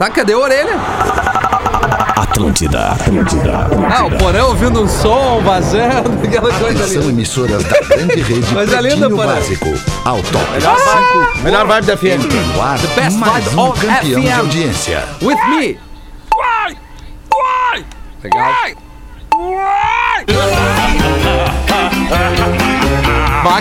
Tá, cadê a orelha? Atlântida, Atlântida, Atlântida. Ah, o porão ouvindo um som, vazando, aquela coisa São ali. emissoras da grande rede Mas é linda. Básico. Ao top Melhor vibe da 5. FM. Ar, best mais vibe um of campeão de FM. audiência. With me. Legal.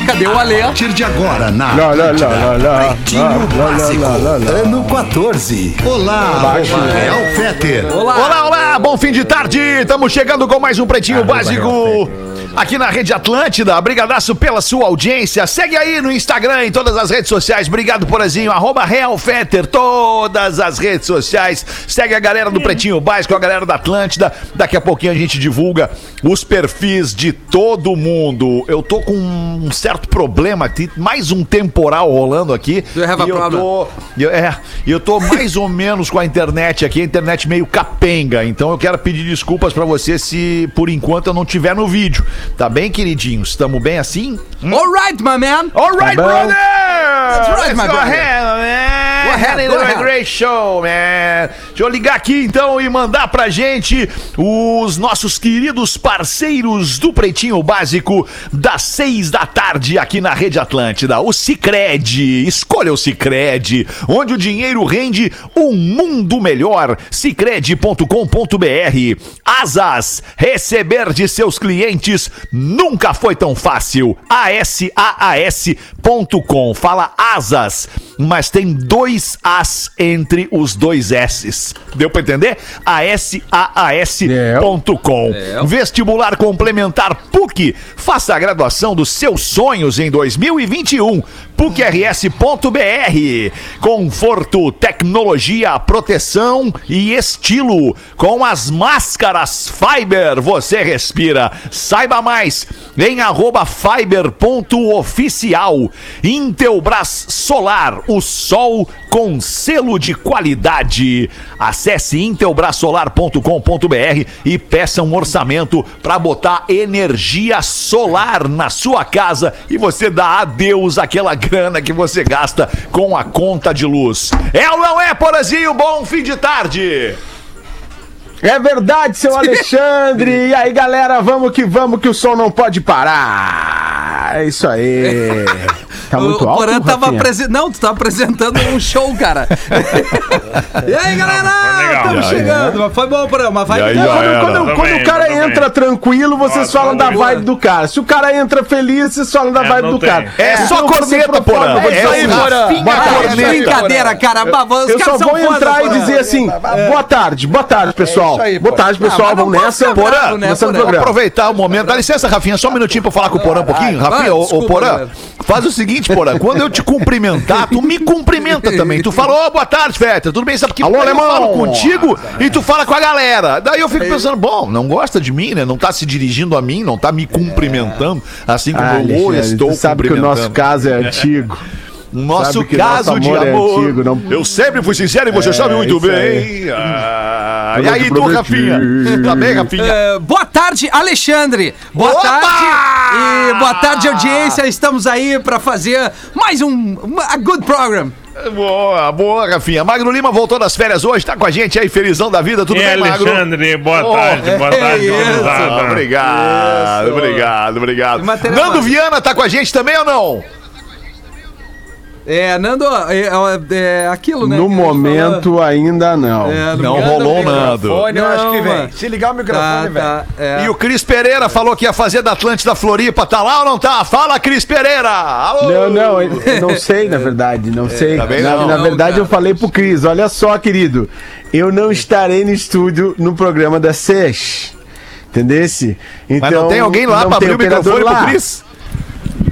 Cadê o Alê? A partir de agora na Lá, lá, lá, lá, lá, Pretinho Básico, ano 14. Olá, Real Feter. Olá. Olá, olá, bom fim de tarde. Estamos chegando com mais um Pretinho Básico aqui na Rede Atlântida. Brigadaço pela sua audiência. Segue aí no Instagram, em todas as redes sociais. Obrigado, Porazinho. Arroba Real Feter, todas as redes sociais. Segue a galera do Pretinho Básico, a galera da Atlântida. Daqui a pouquinho a gente divulga os perfis de todo mundo. Eu tô com um certo problema aqui, mais um temporal rolando aqui. Do E eu tô eu, é, eu tô mais ou menos com a internet aqui, a internet meio capenga. Então eu quero pedir desculpas pra você se por enquanto eu não tiver no vídeo. Tá bem, queridinhos? Estamos bem assim? Alright, my man. Alright, Tá brother! That's right, my brother. ahead, man. A ahead. great show, man. Deixa eu ligar aqui então e mandar pra gente os nossos queridos parceiros do Pretinho Básico das seis da tarde aqui na Rede Atlântida. O Cicred. Escolha o Cicred, onde o dinheiro rende um mundo melhor. Cicred.com.br. Asas. Receber de seus clientes nunca foi tão fácil. ASAAS.com. Fala asas, mas tem dois As entre os dois S's. Deu pra entender? ASAAS.com. Vestibular complementar PUC. Faça a graduação dos seus sonhos em 2021. PUCRS.br. Conforto, tecnologia, proteção e estilo. Com as máscaras Fiber, você respira. Saiba mais em arroba fiber.oficial. Intelbras Solar, o sol com selo de qualidade. Acesse intelbrasolar.com.br e peça um orçamento para botar energia solar na sua casa e você dá adeus àquela grana que você gasta com a conta de luz. É ou não é, Porazinho? Bom fim de tarde! É verdade, seu Alexandre. E aí, galera, vamos que vamos, que o som não pode parar. É isso aí. Tá muito o alto, Porã tava apresentando. Não, tu tava apresentando um show, cara. e aí, galera? Estamos chegando. Mas foi bom, Porã. Mas vai. Aí, É, quando, quando- Tudo quando o cara entra tranquilo, vocês Nossa, falam da vibe do cara. Se o cara entra feliz, vocês falam da É, vibe do tem. cara. É Então, só corneta, Porã. Porã, eu vou É isso, tarde. é brincadeira, cara. Eu caras só vou entrar e Porã. dizer assim, boa tarde, boa tarde, pessoal. Isso aí, boa tarde, pessoal, Ah, não vamos nessa. Porã, bravo, né, começando o Porã? programa. Aproveitar o momento. Dá licença, Rafinha, só um minutinho pra falar com o Porã um pouquinho. vai, Rafinha, ô, Porã, faz o seguinte, Porã. Quando eu te cumprimentar, tu me cumprimenta também. Tu fala, ô, boa tarde, Feta. Tudo bem? Sabe que Alô, eu alemão. falo contigo e tu fala com a galera. Daí eu fico pensando, bom, não gosta de mim, né? Não tá se dirigindo a mim, não tá me cumprimentando, assim como Ah, eu estou tu sabe que o cumprimentando. nosso caso é antigo. O nosso sabe que caso nosso de amor é amor. antigo, não- Eu sempre fui sincero e você É, sabe muito bem. Ah, e aí, tu. Rafinha? Tá bem, Rafinha? É, boa tarde, Alexandre. Boa Opa! tarde. E boa tarde, audiência. Estamos aí pra fazer mais um a good program. Boa, boa, Rafinha. Magro Lima voltou das férias hoje, tá com a gente aí, felizão da vida. Tudo E bem, Magro? Alexandre, boa Oh, tarde, boa é tarde, isso. Ah, obrigado, obrigado, obrigado. Nando mais. Viana tá com a gente também ou não? É, Nando, é, é, é aquilo, né? No momento, ainda não. falou. É, Não Nando rolou. Fone, eu acho que vem. Se ligar o microfone, Tá, velho. tá. É. E o Cris Pereira falou que ia fazer da Atlântida Floripa. Tá lá ou não tá? Fala, Cris Pereira! Alô! Não, não, eu não sei, na verdade, não sei. tá bem na, não. na Não, verdade, cara. eu falei pro Cris, olha só, querido, eu não estarei no estúdio no programa da SES. Entendesse? Então, Mas não tem alguém lá não pra tem abrir o microfone operador pro lá. Cris?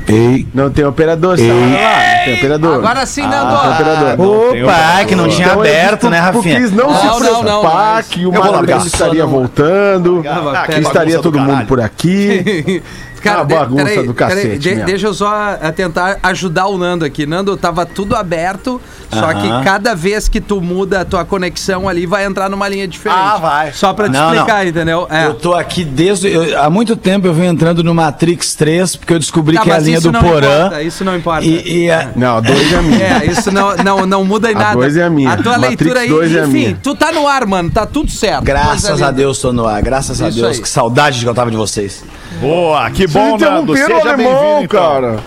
Ei, não tem operador, está lá, não tem operador. Agora sim, Ah, Nando. tem operador. Opa, que não tinha Então, aberto, né, pro- pro Rafinha? Cris não, Não, se não, não, preocupar mas que o largar. estaria voltando, Ah, que estaria todo mundo por aqui. Uma bagunça do cacete de- mesmo. deixa eu só ah, tentar ajudar o Nando aqui. Nando, tava tudo aberto, só que Aham. cada vez que tu muda a tua conexão ali, vai entrar numa linha diferente. Ah, vai. Só pra te Não, explicar, não. entendeu? É. Eu tô aqui desde. eu- há muito tempo eu venho entrando no Matrix 3, porque eu descobri Tá, que é a linha do Porã. importa, isso não importa. E, e a- Não, dois é minha. É, isso não, não, não muda em A nada. dois é a minha. A tua Matrix leitura aí, dois é a enfim, minha. tu tá no ar, mano, tá tudo certo. graças a. Deus tô no ar, graças a Isso Deus. aí. Que saudade que eu tava de vocês. Boa, que Vocês bom, Nando. Seja alemão, bem-vindo, então. cara.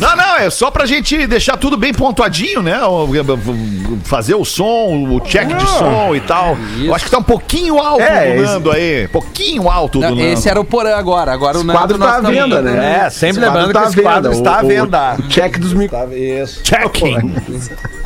Não, não, é só pra gente deixar tudo bem pontuadinho, né? O- Fazer o som, o check de som e tal. Eu acho que tá um pouquinho alto É, do esse- Nando aí. Pouquinho alto do Nando. esse era o Porã agora, agora o Nando quadro nós tá à venda, né? É, sempre Esse lembrando quadro que esse quadro O- está à o- venda. o check dos micro... Isso. Checking.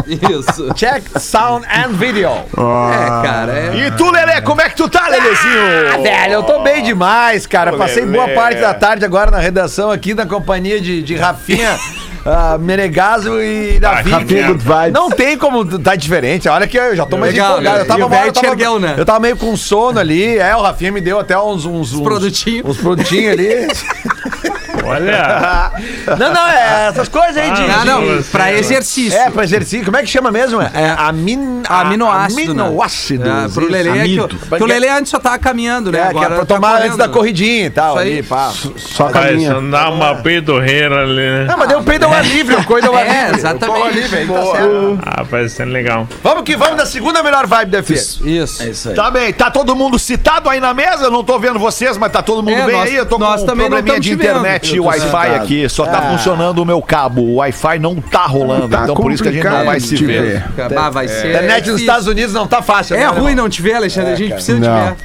Isso. Check sound and video. É, cara, é... E tu, Lelê, como é que tu tá, Lelezinho? Ah, velho, eu tô bem demais, cara. Ô, Passei Lelê. boa parte da tarde agora na redação aqui na companhia de, de Rafinha. Ah, Menegaso e Davi. Vibes. Não tem como tá diferente. Olha que eu já tô mais Legal, empolgado. Eu tava, velho eu tava, ergueu, né? eu tava meio com sono ali. É, o Rafinha me deu até uns... Uns, uns produtinhos. Uns produtinhos ali. Olha. não, não, é essas coisas aí de... Ah, não, Você, pra né? exercício. É, pra exercício. Como é que chama mesmo? É amin... Aminoácido, né? Aminoácido. É, pro Lelê é que, o- que o Lelê antes só tava caminhando, né? É, que é pra tá tomar antes correndo. da corridinha e tal. Isso aí. Ali, pá. Só caminha. andar uma peidorreira ali, né? Não, mas deu peido ao ar livre, o coisa ao ar É, livre. exatamente. Livre, aí tá certo. Ah, vai ser legal. Vamos que vamos da segunda melhor vibe da FM. Isso. É isso aí. Tá bem, tá todo mundo citado aí na mesa? Eu não tô vendo vocês, mas tá todo mundo É, bem nós- aí? Eu tô com nós um também não probleminha de internet e tô Wi-Fi aqui. Só tá funcionando o meu cabo. O Wi-Fi não tá rolando. Tá então por isso que a gente não vai se de ver. ver. Ah, vai ser. A internet nos. Estados Unidos não tá fácil. É né, ruim não te ver, Alexandre. A gente precisa te ver.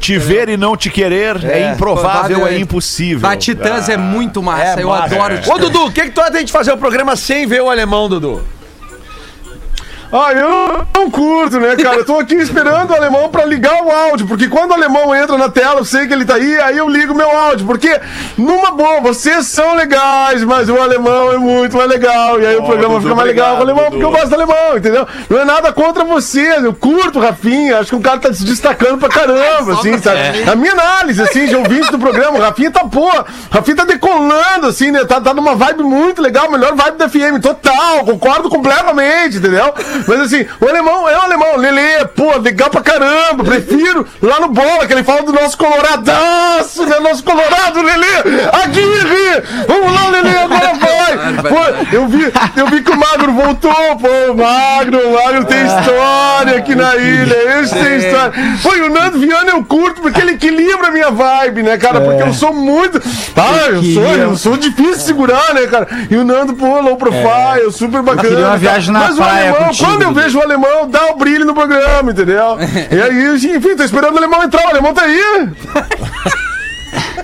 Te ver e não te querer é, improvável, é impossível. Bah, Titãs é muito massa. É eu massa. adoro Ô, Titãs. Dudu, o que, que tu acha gente fazer o programa sem ver o alemão, Dudu? Ah, eu não curto, né, cara? Eu tô aqui esperando o alemão pra ligar o áudio, porque quando o alemão entra na tela, eu sei que ele tá aí, aí eu ligo meu áudio, porque, numa boa, vocês são legais, mas o alemão é muito mais legal, e aí o programa fica mais legal com o alemão, porque eu gosto do alemão, entendeu? Não é nada contra vocês, eu curto o Rafinha, acho que o cara tá se destacando pra caramba, assim, sabe? A minha análise, assim, de ouvinte do programa, o Rafinha tá, pô, o Rafinha tá decolando, assim, né? Tá, tá numa vibe muito legal, melhor vibe da FM, total, concordo completamente, entendeu? Mas assim, o alemão é o alemão, Lelê, pô, legal pra caramba, prefiro lá no bola, que ele fala do nosso coloradaço, né? Nosso colorado, Lelê, Aguirre, vamos lá, Lelê, agora vai! Pô, eu vi, eu vi que o Magro voltou, pô, o Magro, o Magro tem história aqui na ilha, esse tem história. Pô, e o Nando Viana eu curto, porque ele equilibra a minha vibe, né, cara, porque eu sou muito, ah, eu sou, eu sou difícil de segurar, né, cara, e o Nando, pô, low profile, super bacana. queria uma viagem na Mas o praia alemão, contigo, quando eu vejo o alemão, dá o brilho no programa, entendeu? E aí, enfim, tô esperando o alemão entrar, o alemão tá aí.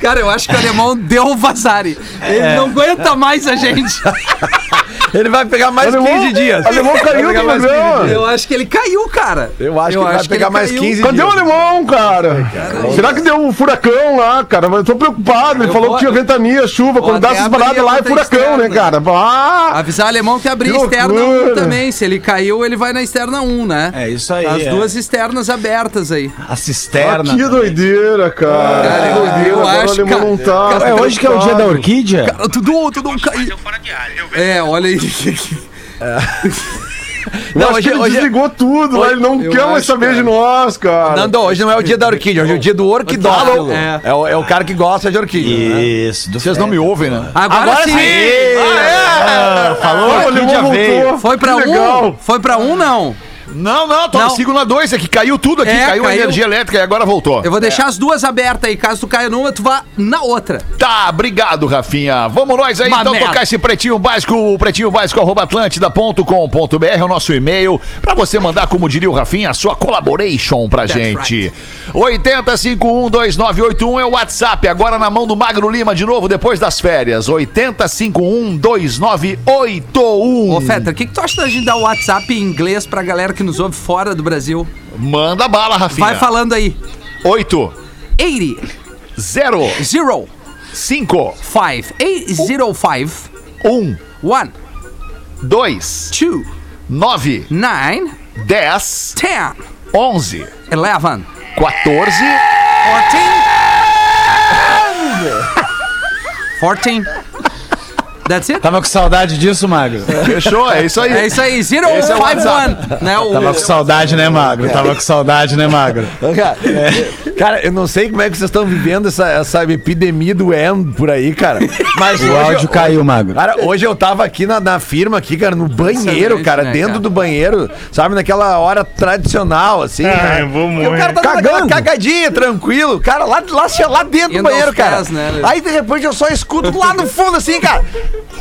Cara, eu acho que o alemão deu o vazare. Ele não aguenta mais a gente. Ele vai pegar mais Alemão- 15 dias. alemão caiu do mais programa. 15 dias. Eu acho que ele caiu, cara. Eu acho que ele vai pegar mais caiu. 15 Cadê dias. o alemão, cara? Será que deu um furacão lá, cara? Eu tô preocupado. Ele Eu falou vou- que tinha ventania, chuva. vou Quando dá essas paradas a lá é furacão, né, externa. cara? Ah, Avisar o alemão que abrir Que externa 1 loucura. também. Se ele caiu, ele vai na externa 1, né? É isso aí. As é. duas externas abertas aí. A cisterna. que doideira, cara. Cara, que eu- doideira. eu acho, cara- não tá. É hoje que é o dia da orquídea? Tudo, tudo caiu. É, olha aí. Eu Não, acho hoje- que ele hoje- desligou tudo lá. Ele não quer mais saber cara. de nós, cara. Nando, hoje não é o dia da orquídea, hoje é o dia do orquidólogo. É. É. o, é o cara que gosta de orquídea. né? Isso. Do Vocês não me ouvem, né? Agora, Agora sim. sim! Ah, falou, Ah, o orquídea alemão veio. voltou. Foi pra Que um? legal. Foi pra um, não. Não, não, tô Não. no signo 2, é que caiu tudo aqui, É, caiu, a caiu. energia elétrica e agora voltou. Eu vou deixar as duas abertas aí. Caso tu caia numa, tu vá na outra. Tá, obrigado, Rafinha. Vamos nós aí, Uma então, merda. tocar esse pretinho básico, o pretinho básico, arroba atlântida.com.br é o nosso e-mail, pra você mandar, como diria o Rafinha, a sua collaboration pra gente. 80512981 é o WhatsApp, agora na mão do Magro Lima de novo, depois das férias. 80512981. Ô, Fetter, o que, que tu acha da gente dar o WhatsApp em inglês pra galera que nos ouve fora do Brasil? Manda bala, Rafinha. Vai falando aí. 8 80 0 0 5 5 805 1 1 2 2 9 9 10 10 11 11 14 14 14. That's it? Tava com saudade disso, Magro? Fechou, é isso aí. É isso aí, Esse é o 051. Né, o, Tava com saudade, né, Magro? Tava com saudade, né, Magro? Cara, cara, eu não sei como é que vocês estão vivendo essa, essa epidemia do end por aí, cara. Mas O áudio eu- caiu, Magro. Cara, hoje eu tava aqui na, na firma, aqui, cara, no banheiro, cara, né, dentro cara? do banheiro, sabe, naquela hora tradicional, assim. Ai, né? eu vou E o cara morrer. tá aquela cagadinha, tranquilo. Cara, lá, lá, lá dentro Indo do banheiro, cara. pés, né, Lelê? Aí, de repente, eu só escuto lá no fundo, assim, cara.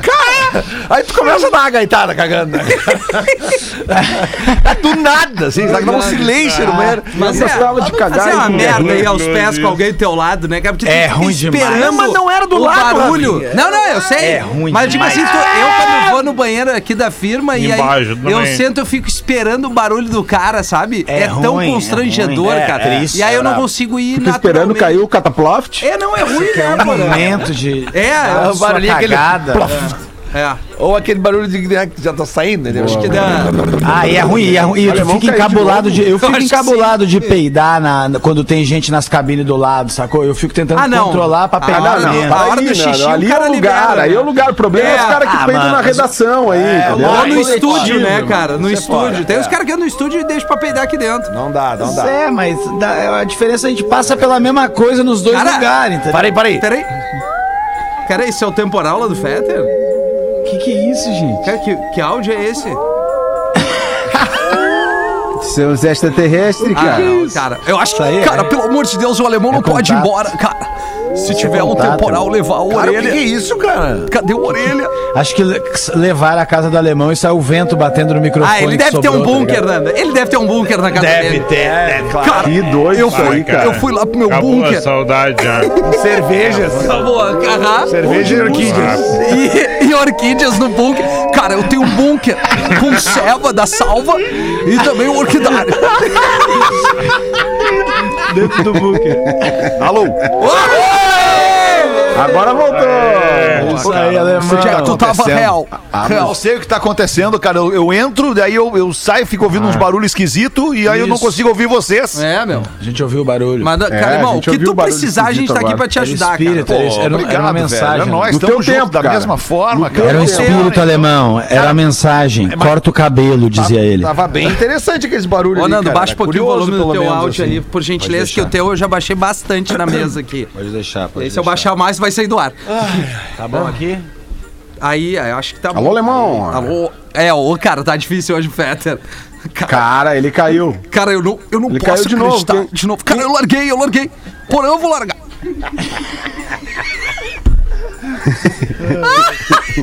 Cara, aí tu começa a dar uma gaitada cagando, né? é do nada, assim, sabe? Dá um silêncio no banheiro. Mas Eu é, gostava de cagar fazer uma em merda aí aos pés com alguém do teu lado, né? Porque É fica ruim demais. esperando Mas não era do o lado, barulho. Não, não, eu sei. É ruim Mas tipo assim, tu- eu quando vou no banheiro aqui da firma e aí eu sento, eu fico esperando o barulho do cara, sabe? É tão ruim, é constrangedor. É, cara. e aí eu não consigo ir Fica esperando cair o cataploft. É, não é ruim, né, Um mano? momento de. É, o sua barulhinho, aquele. É. Ou aquele barulho de né, que já tá saindo, entendeu? Acho que dá. Ah, e é ruim, e é ruim. E tu Alemão fica caiu de encabulado de. Eu fico encabulado de peidar na, na- quando tem gente nas cabines do lado, sacou? Eu fico tentando Ah, não. controlar pra Ah, peidar não, não. A hora do xixi, ali o cara é o lugar, libera, aí é o lugar. O problema é, É, os caras que ah, peidam mano, na mas- redação aí, entendeu? Ou no estúdio, né, cara? No é estúdio. Tem os caras que andam no estúdio e deixam pra peidar aqui dentro. Não dá, não dá. É, mas dá- a diferença é que a gente passa pela mesma coisa nos dois Cara, lugares, entendeu? Parei, parei. Peraí. Cara, esse é o temporal lá do Fetter? Que que é isso, gente? Cara, que, que áudio é esse? Os extraterrestres, Ah, cara. não, cara. Eu acho que, aí é- cara, pelo amor de Deus, o alemão não pode ir embora, cara. Se tiver um temporal, levar a Cara, o que, que orelha. é isso, cara? Cadê a orelha? Acho que le- levar a casa do alemão e saiu o vento batendo no microfone. Ah, ele deve ter um tá bunker? Nanda. Ele deve ter um bunker na casa Deve dele. ter, deve, claro. Cara, Que doido eu fui, aí, cara. eu fui lá pro meu Acabou a bunker. saudade já. Cervejas. Acabou, aham. Cerveja e orquídeas. E, e orquídeas no bunker. Cara, eu tenho um bunker com ceva da salva e também um orquidário. Dentro do bunker. Alô? Agora voltou. Isso aí, alemão. É que tu tava real? Eu real. não sei o que tá acontecendo, cara. Eu, eu entro, daí eu, eu saio, fico ouvindo uns barulhos esquisitos e aí eu não Isso. consigo ouvir vocês. É, meu. A gente ouviu o barulho. Mas, cara, a irmão, o que tu precisar, a gente tá esquisito aqui pra te Era ajudar, espírito, cara. era, era, era obrigado, uma velho. mensagem. É nós No teu estamos juntos da cara. mesma forma, cara. Era um espírito alemão, era a mensagem. Corta o cabelo, dizia ele. Tava bem interessante aqueles barulhos Ô, Nando, baixa um pouquinho o volume do teu áudio assim. aí, por gentileza, que o teu eu já baixei bastante na mesa aqui. Pode deixar, pode E se eu baixar mais, vai sair do ar. Tá bom aqui? Aí, eu acho que tá Alô, alemão. Alô? É, ô, cara, tá difícil hoje, Fetter. Cara, Cara, ele caiu. cara, eu não, eu não Ele posso caiu de novo, quem- de novo. Cara, eu larguei, eu larguei. Porém, eu vou largar.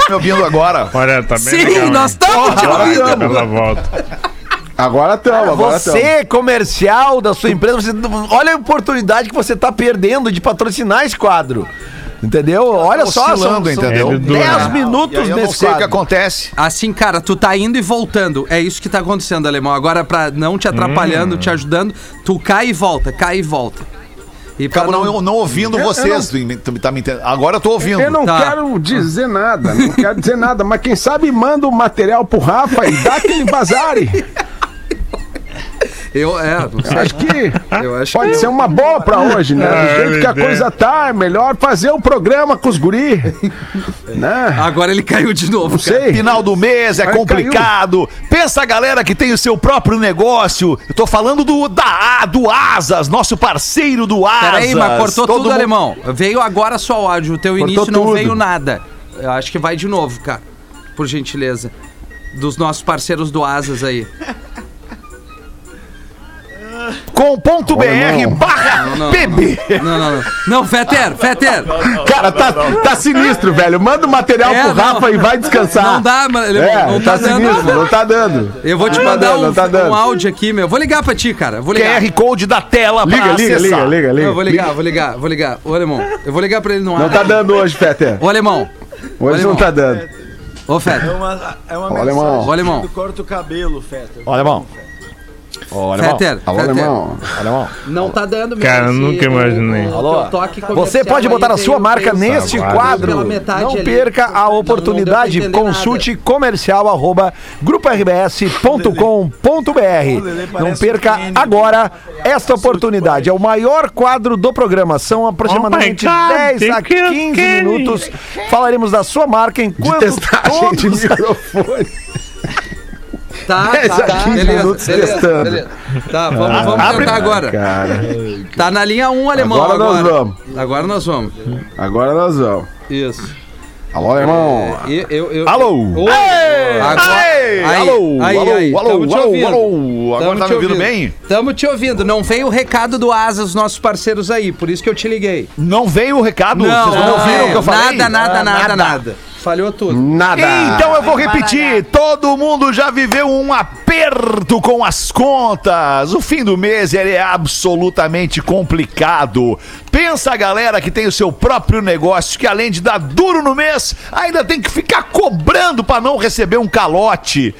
Me ouvindo agora. Olha, tá bem Sim, legal. nós estamos te Agora ouvindo. Volta. Agora estamos, agora. Você, comercial da sua empresa, você, olha a oportunidade que você tá perdendo de patrocinar esse quadro. Entendeu? Olha só, são, entendeu? Ele dura. 10 E aí minutos eu não nesse sei o que acontece. Assim, cara, tu tá indo e voltando. É isso que tá acontecendo, alemão. Agora, pra não te atrapalhando, te ajudando, tu cai e volta, cai e volta. E Acabo não, não ouvindo vocês. Tu me- tu tá me entendendo? Agora eu tô ouvindo. Eu não Tá. quero dizer nada, não quero dizer nada, mas quem sabe manda o material pro Rafa e dá aquele bazare. Eu, é. Acho que Eu acho pode que ser uma boa pra hoje, né? Do Ah, jeito que a ele coisa tá, é melhor fazer o programa com os guri. Né? Agora ele caiu de novo, Não cara. sei. Final do mês é complicado. Pensa a galera que tem o seu próprio negócio. Eu tô falando do da do Asas, nosso parceiro do Asas. Peraí, mas cortou Todo tudo, mundo- alemão. Veio agora só o áudio. O teu Cortou início não tudo. veio nada. Eu acho que vai de novo, cara. Por gentileza. Dos nossos parceiros do Asas aí. Com ponto BR Alemão. barra Não, não, PB. Não, não, não. Não, Fetter, Fetter. Cara, tá, tá sinistro, velho. Manda o material É, pro não. Rafa e vai descansar. Não dá, mano. Ele É, não tá, tá, dando. sinistro, não tá dando. Eu vou te Não tá mandar dando, um, não tá dando. um áudio aqui, meu. Vou ligar pra ti, cara. Vou ligar. QR Code da tela pra Liga, liga, acessar. liga, liga, liga. Eu vou ligar, vou ligar, vou ligar. Ô, alemão, eu vou ligar pra ele no ar. Não tá dando hoje, Peter. Ô, alemão. Hoje alemão. não tá dando. Ô, Fetter. uma, é uma Ó, alemão. Ô, alemão. corta o cabelo, Feta. Olha. Ô, alemão. Fetter, Alô, Fetter. alemão. Alemão. Não tá dando mesmo. Cara, esse- nunca imaginei. o- o Alô? teu toque Você comercial pode botar a sua marca neste quadro. pela metade Não ali. perca Não- a não deu oportunidade. pra entender Consulte comercial arroba gruporbs.com.br. Não perca agora esta oportunidade. É o maior quadro do programa. São aproximadamente Oh my God, 10 a tem que- 15 Kenny. minutos. Falaremos da sua marca enquanto Testagem de todos microfone. Tá, 10 tá, 15 beleza, beleza, beleza. Tá, vamos, vamos abre- tentar agora. Cara, Tá na linha 1, alemão. Agora nós Agora, vamos. Agora nós vamos. agora nós vamos. Isso. Alô, alemão. E- eu, eu, Alô? Agora- aí, alô, aí, alô, aí, alô, tamo alô, alô. Agora Tamo tá te me ouvindo bem? Tamo te ouvindo. Não veio o recado do Asa, os nossos parceiros aí, por isso que eu te liguei. Não veio o recado? Vocês não não, ouviram o que eu falei? nada, nada, Ah, nada, nada. Falhou tudo. Nada. Então eu vou repetir, todo mundo já viveu um aperto com as contas. O fim do mês ele é absolutamente complicado. Pensa a galera que tem o seu próprio negócio, que além de dar duro no mês, ainda tem que ficar cobrando para não receber um calote.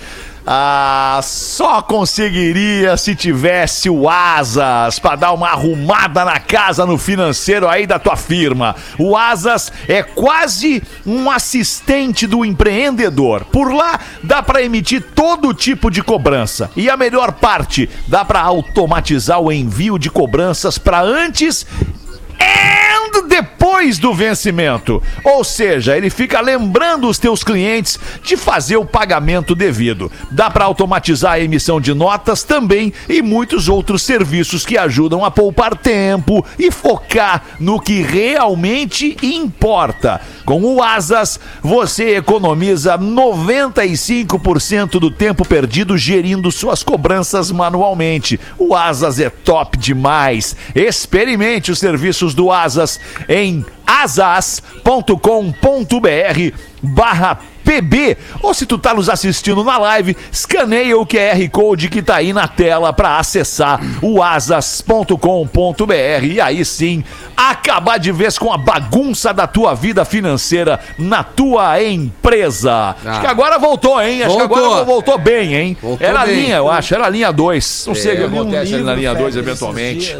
Ah, só conseguiria se tivesse o Asas para dar uma arrumada na casa no financeiro aí da tua firma. O Asas é quase um assistente do empreendedor. Por lá dá para emitir todo tipo de cobrança. E a melhor parte, dá para automatizar o envio de cobranças para antes and depois do vencimento. Ou seja, ele fica lembrando os teus clientes de fazer o pagamento devido. Dá para automatizar a emissão de notas também e muitos outros serviços que ajudam a poupar tempo e focar no que realmente importa. Com o Asas, você economiza 95% do tempo perdido gerindo suas cobranças manualmente. O Asas é top demais. Experimente os serviços do Asas em asas.com.br barra PB. Ou se tu tá nos assistindo na live, escaneia o QR Code que tá aí na tela para acessar o asas.com.br e aí sim acabar de vez com a bagunça da tua vida financeira na tua empresa. Acho que agora voltou, hein? Acho que Voltou. agora voltou bem, hein? Voltou era a bem. linha, eu acho, era a linha 2. Não sei o que acontece ali na linha 2 Fred, eventualmente.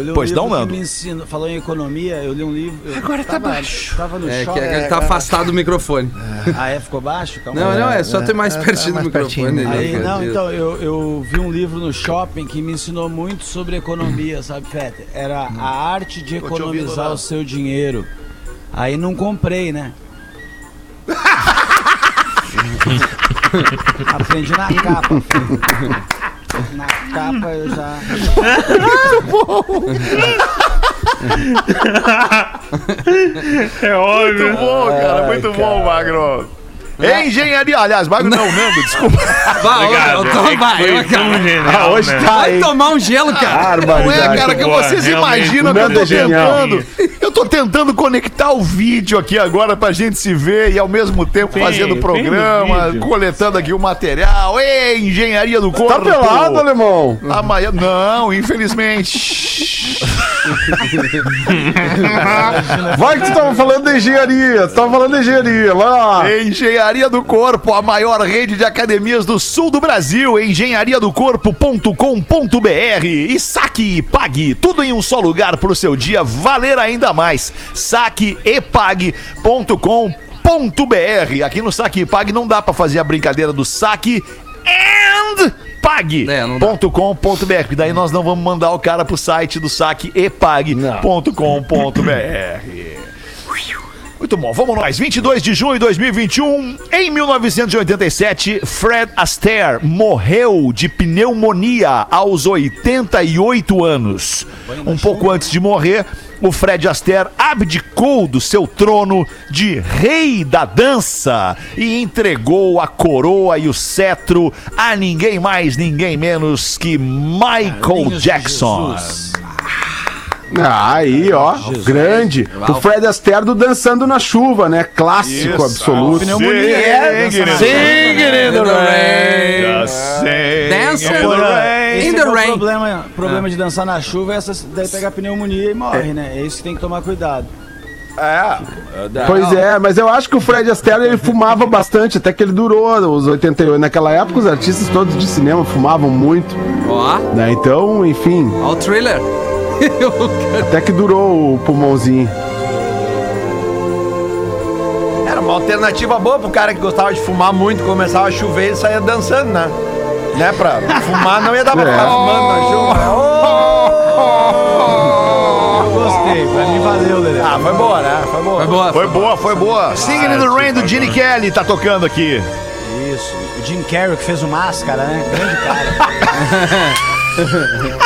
Um Pois não, que Nando? me ensinou- falou em economia, eu li um livro. eu Agora tá tava- baixo. Tava no É que shopping. ele tá afastado do microfone. Ah, é? Ficou baixo? Calma Não, aí. não, é só ter mais pertinho do microfone. ali, Aí, cara. não, então, eu, eu vi um livro no shopping que me ensinou muito sobre economia, sabe, Fete? Era a arte de economizar Nando. o seu dinheiro. Aí não comprei, né? Aprendi na capa. Na capa eu já. É óbvio. Muito bom, cara, muito bom, Magro. Engenharia, aliás, Magro não, Nando, desculpa. Vai, Obrigado. ô, É que vai, foi cara. tão genial, hoje né? tá Vai aí. tomar um gelo, cara. Não é, Barbaridade. cara, que boa, vocês realmente. imaginam que eu Nando tô é genial. tentando. Eu tô tentando conectar o vídeo aqui agora pra gente se ver e ao mesmo tempo Sim, fazendo o programa, vídeo. coletando aqui o material. Ei, engenharia do corpo. Tá pelado, alemão? Amanhã. Não, infelizmente. Vai que tu tava falando de engenharia. Tu tava falando de engenharia. Vai lá. Engenharia do Corpo, a maior rede de academias do sul do Brasil, engenhariadocorpo.com.br e saque e pague, tudo em um só lugar para o seu dia valer ainda mais. saquepague.com.br. Aqui no Saque e Pague não dá para fazer a brincadeira do saque and pague.com.br, É, daí nós não vamos mandar o cara pro site do saquepague.com.br. Muito bom, vamos nós. 22 de junho de 2021, em 1987, Fred Astaire morreu de pneumonia aos 88 anos. Um pouco antes de morrer, o Fred Astaire abdicou do seu trono de rei da dança e entregou a coroa e o cetro a ninguém mais, ninguém menos que Michael Jackson. Jesus. Ah, aí, ó. Grande. O Fred Astaire do Dançando na Chuva, né? Clássico absoluto. Pneumonia, é, Sing it in dança na the chuva? In the rain. É o problema, problema de dançar na chuva é essa, daí pegar pneumonia e morre, né? É isso que tem que tomar cuidado. É. Pois é, mas eu acho que o Fred Astaire ele fumava bastante, até que ele durou os 88. Naquela época os artistas todos de cinema fumavam muito, Ó, né? Então, enfim, ó o thriller. Até que durou o pulmãozinho. Era uma alternativa boa pro cara que gostava de fumar muito, começava a chover e saía dançando, né? Né, pra fumar não ia dar pra É. ficar fumando na chuva. Gostei, pra mim valeu, Lelê. Ah, foi boa, né? Foi boa. Foi boa. Foi boa, foi boa. Singing in the Rain do Gene Kelly tá tocando aqui. Isso. O Jim Carrey que fez o Máscara, né? Grande cara.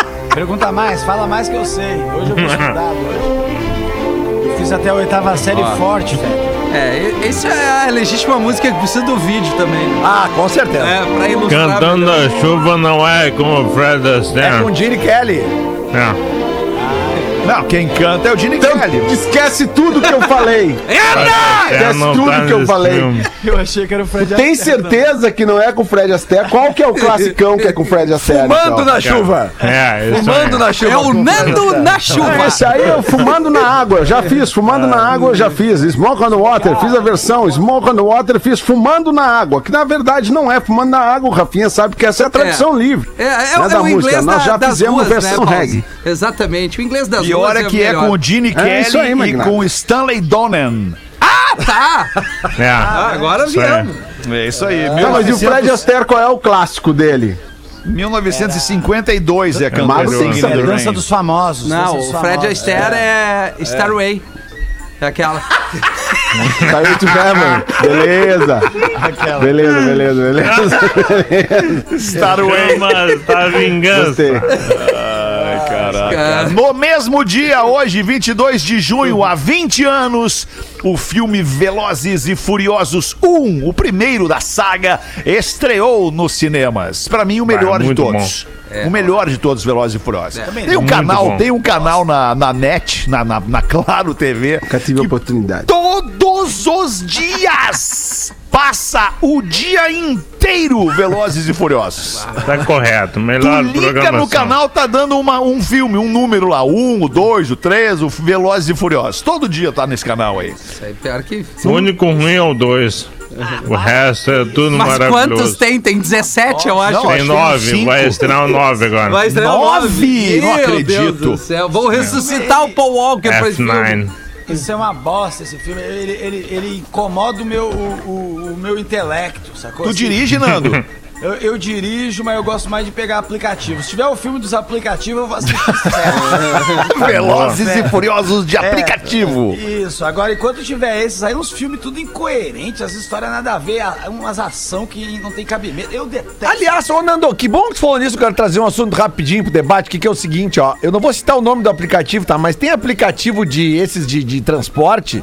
Pergunta mais, fala mais que eu sei. Hoje eu vou estudar hoje. Eu fiz até a oitava série forte, velho. É, isso é a legítima música que precisa do vídeo também. né? Ah, com certeza. É, pra ilustrar. Cantando melhor. a chuva não é como o Fred É Astaire. com Gene Kelly. É. Não, quem canta é o Gene Então, Kelly. esquece tudo que eu falei. Esquece não tudo tá que eu falei. filme. Eu achei que era o Fred Tem Astaire, certeza que não é com o Fred Astaire? Qual que é o classicão que é com o Fred Astaire? Fumando então? na chuva. É, isso Fumando aí. na chuva. É o Nando na É, chuva. esse aí eu fumando na água, já fiz, fumando na água, já fiz. Smoke on the Water, fiz a versão. Smoke on the Water, fiz fumando na água, que na verdade não é fumando na água, o Rafinha sabe que essa é a tradução livre. É, é, né, é da o música. inglês Nós da, já das fizemos ruas, versão né, reggae. Exatamente, o inglês das E ruas olha que é com o Gene É isso aí, Kelly e Magnata. com o Stanley Donen. Tá, É. Ah, agora viemos. É isso aí. Tá, mas e o Fred Astaire, qual é o clássico dele? 1952 é a cantora tem Singing que in É the dança dos famosos. Não, dança o dos Fred. Astaire é Starway. É aquela. Saiu de Hammer. Beleza. Beleza, beleza, beleza. Starway. Chama, tá vingança. Gostei. Cara, No mesmo dia, hoje, 22 de junho, há 20 anos, o filme Velozes e Furiosos 1, o primeiro da saga, estreou nos cinemas. Pra mim, o melhor de todos. O melhor de todos, Velozes e Furiosos. Tem um canal, bom. tem um canal na, na net, na, na, na Claro TV, Nunca tive a oportunidade. Todos os dias passa o dia inteiro Velozes e Furiosos. Tá correto. Tu Melhor liga programação. no canal, tá dando uma- um filme, um número lá, um, o dois, o três, o Velozes e Furiosos. Todo dia tá nesse canal aí. isso aí, pior que. O único ruim é o 2. O resto é tudo Mas maravilhoso. quantos tem? Tem 17, eu acho. não, Tem acho que tem nove, cinco. vai estrear o 9 agora. Vai estrear o Nove? Não Meu acredito. Deus do céu. Vou ressuscitar o Paul Walker pra esse filme. F9. Isso é uma bosta, esse filme. Ele, ele, ele incomoda o meu, o, o- o meu intelecto, sacou? Tu Assim, dirige, Nando? Eu, eu dirijo, mas eu gosto mais de pegar aplicativo. Se tiver o filme dos aplicativos, eu vou assistir. Velozes e Furiosos de É. aplicativo. Isso, agora enquanto tiver esses aí, uns filmes tudo incoerentes, as histórias nada a ver, umas ação que não tem cabimento. Eu detesto. Aliás, ô Nando, que bom que tu falou nisso, eu quero trazer um assunto rapidinho pro debate, que, que é o seguinte, ó. Eu não vou citar o nome do aplicativo, tá? Mas tem aplicativo de esses de, de transporte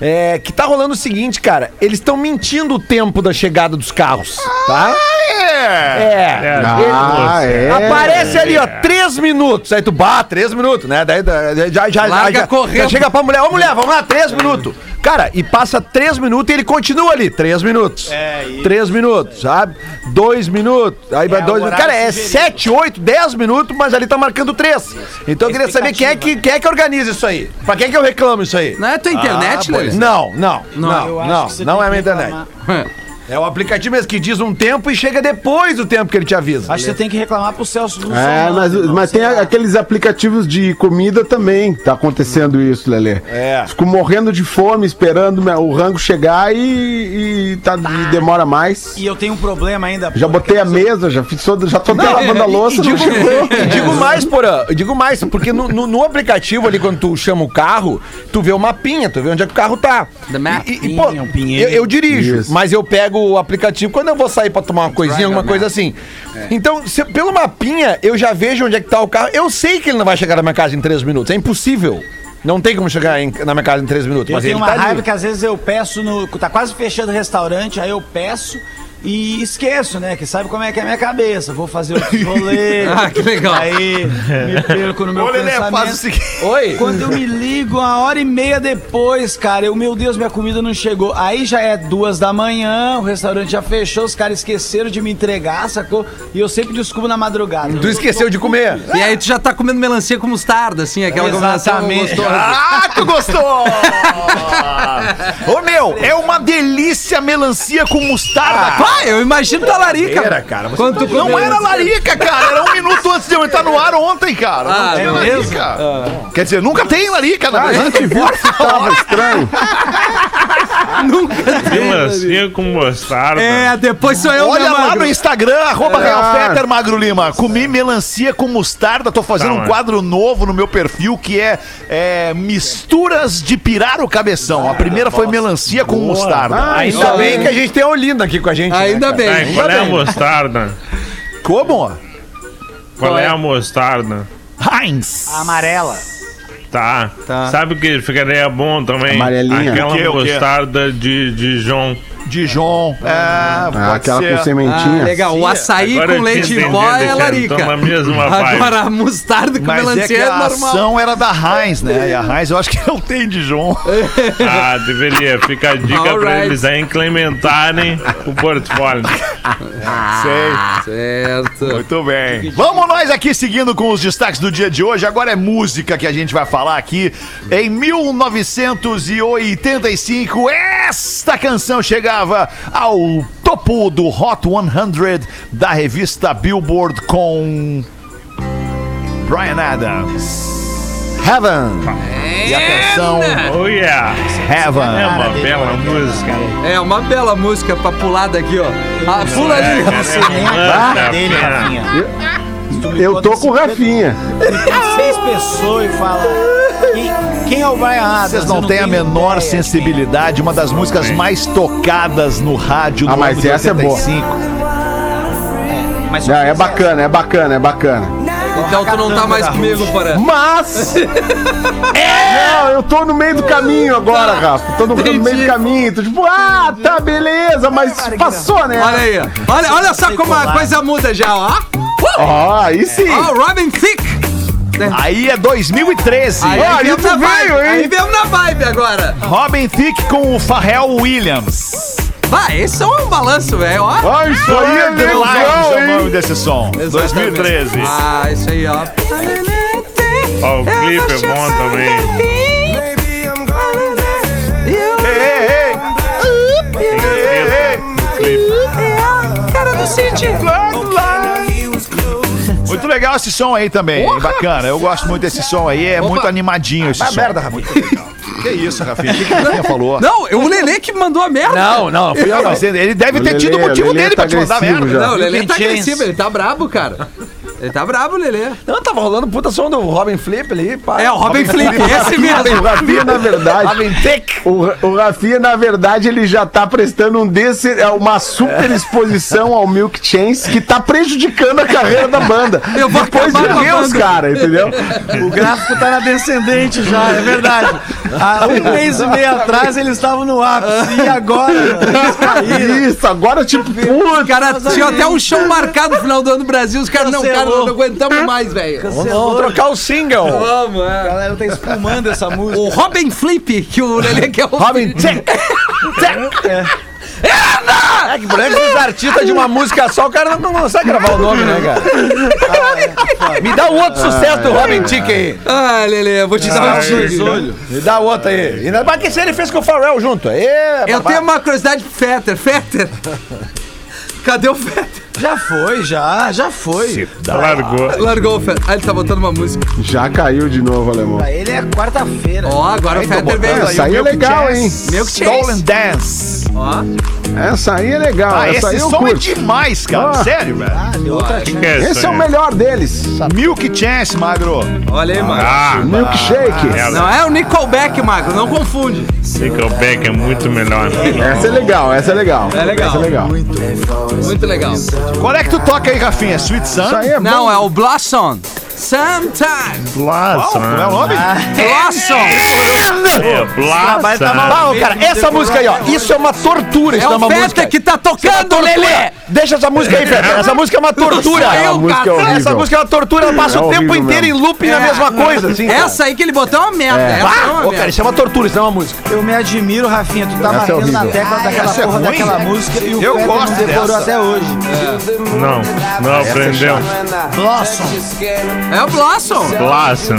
é, que tá rolando o seguinte, cara. Eles estão mentindo o tempo da chegada dos carros, tá? É. É. É, Ah, é. Aparece ali, ó, três minutos. Aí tu bate, três minutos, né? Daí da- já, já, Larga já, correndo. já chega pra mulher, ô mulher, vamos lá, três minutos. Cara, e passa três minutos e ele continua ali, três minutos. É, isso. Três minutos, sabe? Dois minutos. Aí vai É, dois Cara, é sugerido. sete, oito, dez minutos, mas ali tá marcando três. Então eu queria saber quem é, que, quem é que organiza isso aí. Pra quem é que eu reclamo isso aí? Não é tua internet, pois Lelê? Não, não, não, Eu acho não, que você não tem é a minha internet. É o aplicativo mesmo que diz um tempo e chega depois do tempo que ele te avisa. Acho que você tem que reclamar pro Celso. É, mas, mas tem a- aqueles aplicativos de comida também, tá acontecendo isso, Lelê. É. Fico morrendo de fome, esperando o rango chegar e, e tá, e demora mais. E eu tenho um problema ainda. Já botei a mesa, já fiz já tô até lavando a louça, não chegou. E digo mais, porã, eu digo mais, porque no, no- no aplicativo ali, quando tu chama o carro, tu vê o mapinha, tu vê onde é que o carro tá. The map. E, e, pô, Pinha, pinheiro. eu, eu dirijo, Isso. mas eu pego o aplicativo quando eu vou sair pra tomar uma coisinha, alguma coisa assim. Então, se- pelo mapinha, eu já vejo onde é que tá o carro. Eu sei que ele não vai chegar na minha casa em três minutos, é impossível. Não tem como chegar em- na minha casa em três minutos, Eu mas tenho ele uma tá ali. raiva que às vezes eu peço no. Tá quase fechando o restaurante, aí eu peço. E esqueço, né? Que sabe como é que é a minha cabeça. Vou fazer outros rolês. Ah, que legal. Aí me perco no meu Ô, Lelê, pensamento. faz o seguinte. Oi. Quando eu me ligo, uma hora e meia depois, cara, eu, meu Deus, minha comida não chegou. Aí já é duas da manhã, o restaurante já fechou, os caras esqueceram de me entregar, sacou? E eu sempre desculpo na madrugada. Tu esqueceu de comer. E aí tu já tá comendo melancia com mostarda, assim, aquela combinação Exatamente. gostosa. Ah, tu gostou! Ô meu, é uma delícia melancia com mostarda. Ah, eu imagino da larica. Era, cara, você Quando tu Não era larica, cara. Era um minuto antes de eu entrar no ar ontem, cara. Ah, não tinha é larica. Quer dizer, nunca tem larica, na A verdade. gente viu que tava estranho. Melancia com mostarda. É, depois sou eu, Olha né, lá Magro? no Instagram, arroba É. Magro Lima. Comi melancia com mostarda. Tô fazendo Tá, um mano. quadro novo no meu perfil que é, é, misturas de pirar o cabeção. A primeira foi melancia com mostarda. Ah, Ainda bem que a gente tem a Olinda aqui com a gente. né, Ainda cara? bem. Tá, e qual é a bem. mostarda? Como? Qual é a mostarda? Heinz. Amarela. Tá. Tá. Sabe o que ficaria bom também? Amarelinha. Aquela O quê, o quê? mostarda de Dijon. Dijon. É, Ah, aquela ser. com sementinha. Ah, legal. O açaí Agora com leite em pó é larica. Então, na mesma. Agora a mostarda com Mas é melancia que é, a normal. ação era da Heinz, né? E a Heinz eu acho que não tem Dijon. Ah, deveria. Fica a dica pra Alright. eles aí incrementarem o portfólio. Sei. Certo. Muito bem. Vamos nós aqui seguindo com os destaques do dia de hoje. Agora é música que a gente vai falar aqui. Em 1985, esta canção chegava ao topo do Hot 100 da revista Billboard com Brian Adams. Heaven. E a canção Oh yeah! É Heaven. uma bela música. É uma bela música pra pular daqui, ó. Ah, pula ali. Pena. Rafinha. Eu tô com o Rafinha. Seis pessoas e fala. Quem, quem é o Brian Adams? Vocês não Eu têm a menor ideia. sensibilidade, uma das músicas mais tocadas no rádio Ah, do mas ano de essa é boa. 85. Mas Não, é bacana, é bacana, é bacana. Então tu não tá mais comigo, Porã. Mas. Não, eu tô no meio do caminho agora, Rafa. Tô no, no meio do caminho. Tô tipo, ah, tá, beleza, mas passou, né? Olha aí. Olha, olha só como a coisa muda já, ó. Ó, aí sim. Ó, Robin Thicke. Aí é 2013. Aí, isso na vibe. veio, hein? Aí viemos na vibe agora. Robin Thicke com o Pharrell Williams. Vai, esse é um balanço, velho, ó. Ó, isso aí é The Lions é o legal, nome desse som. 2013. Ah, isso aí, ó. Ó, o clipe é bom também. Cara do City. Muito legal esse som aí também. Bacana. Eu gosto muito desse som aí. É muito animadinho esse som. merda, Rafinha. Que isso, Rafinha? O que, que a Rafinha falou? Não, o Lelê que mandou a merda. Não, não, fui eu mas ele deve ter O tido o Lelê- motivo Lelê dele tá pra te mandar merda. já. Não, o Lelê tá agressivo, ele tá brabo, cara. Ele tá brabo, Lelê. Não, tava rolando puta som do Robin Flip ali, pá. É, o Robin Flip, esse O mesmo. Rafinha, na verdade. Robin Thick. O, o Rafinha, na verdade, ele já tá prestando um desse, é uma super exposição ao Milk Chance que tá prejudicando a carreira da banda. Eu vou Depois de com a ver os banda. caras, entendeu? O gráfico tá na descendente já, é verdade. Há um mês e meio atrás eles estavam no ápice. E agora? Eles caíram. Isso, agora, tipo, Os puta. caras tinham até um show marcado no final do ano no Brasil. Os caras, não, cara, não aguentamos mais, velho. Vamos, trocar o single. Vamos, A é. galera tá espumando essa música. O Robin Flip, que o Lelê quer o Robin Thick. É que por exemplo, os artistas de uma música só, o cara não consegue gravar o nome, né, cara? Me dá o outro sucesso do Robin Thick aí. Ah, Lelê, eu vou te dar um tiro. Me dá o outro aí. Ainda mais que esse ele fez com o Pharrell junto. Aí, Eu tenho uma curiosidade pro Fetter. Fetter. Cadê o Fetter? Já foi, já, já foi. Largou. Largou o Fetter. Ah, ele tá botando uma música. Já caiu de novo, alemão. Pra ele é quarta-feira. Ó, agora o Fetter veio. Essa aí é legal, hein? Milk Chance. Stolen Dance. Ó. Essa aí é legal. Ah, essa esse aí som é demais, cara. Ah. Sério, velho. É isso Esse é o melhor deles. Milk Chance, Magro. Olha aí, mano. Ah, Milkshake. Não é o Nickelback, Magro, não confunde. Nickelback é muito melhor. Essa é legal, essa é legal. É legal. Essa é legal. Muito legal. Qual é que tu toca aí, Rafinha? Sweet Sun? Isso aí é Não, bom. é o Blossom. Sometimes. Blossom. Como é o nome? Blossom. É, Blossom. Ah, ô, cara, essa música aí, ó. Isso é uma tortura. Isso É não é o uma Feta música. que tá é tocando, tortura. Lelê. Deixa essa música aí, Feta. Essa música é uma tortura. Eu, A música é. Essa música é uma tortura. Ela passa É o tempo inteiro mesmo. em looping na É. mesma coisa, assim. Essa aí que ele botou é uma merda. Essa é Ah, uma ô, cara, isso é uma tortura, isso não é uma música. Eu me admiro, Rafinha. Tu tá Essa é batendo na tecla daquela essa é porra daquela música e o Eu gosto decorou dessa. até hoje. Não, não aprendeu. Blossom. É o Blossom. Blossom.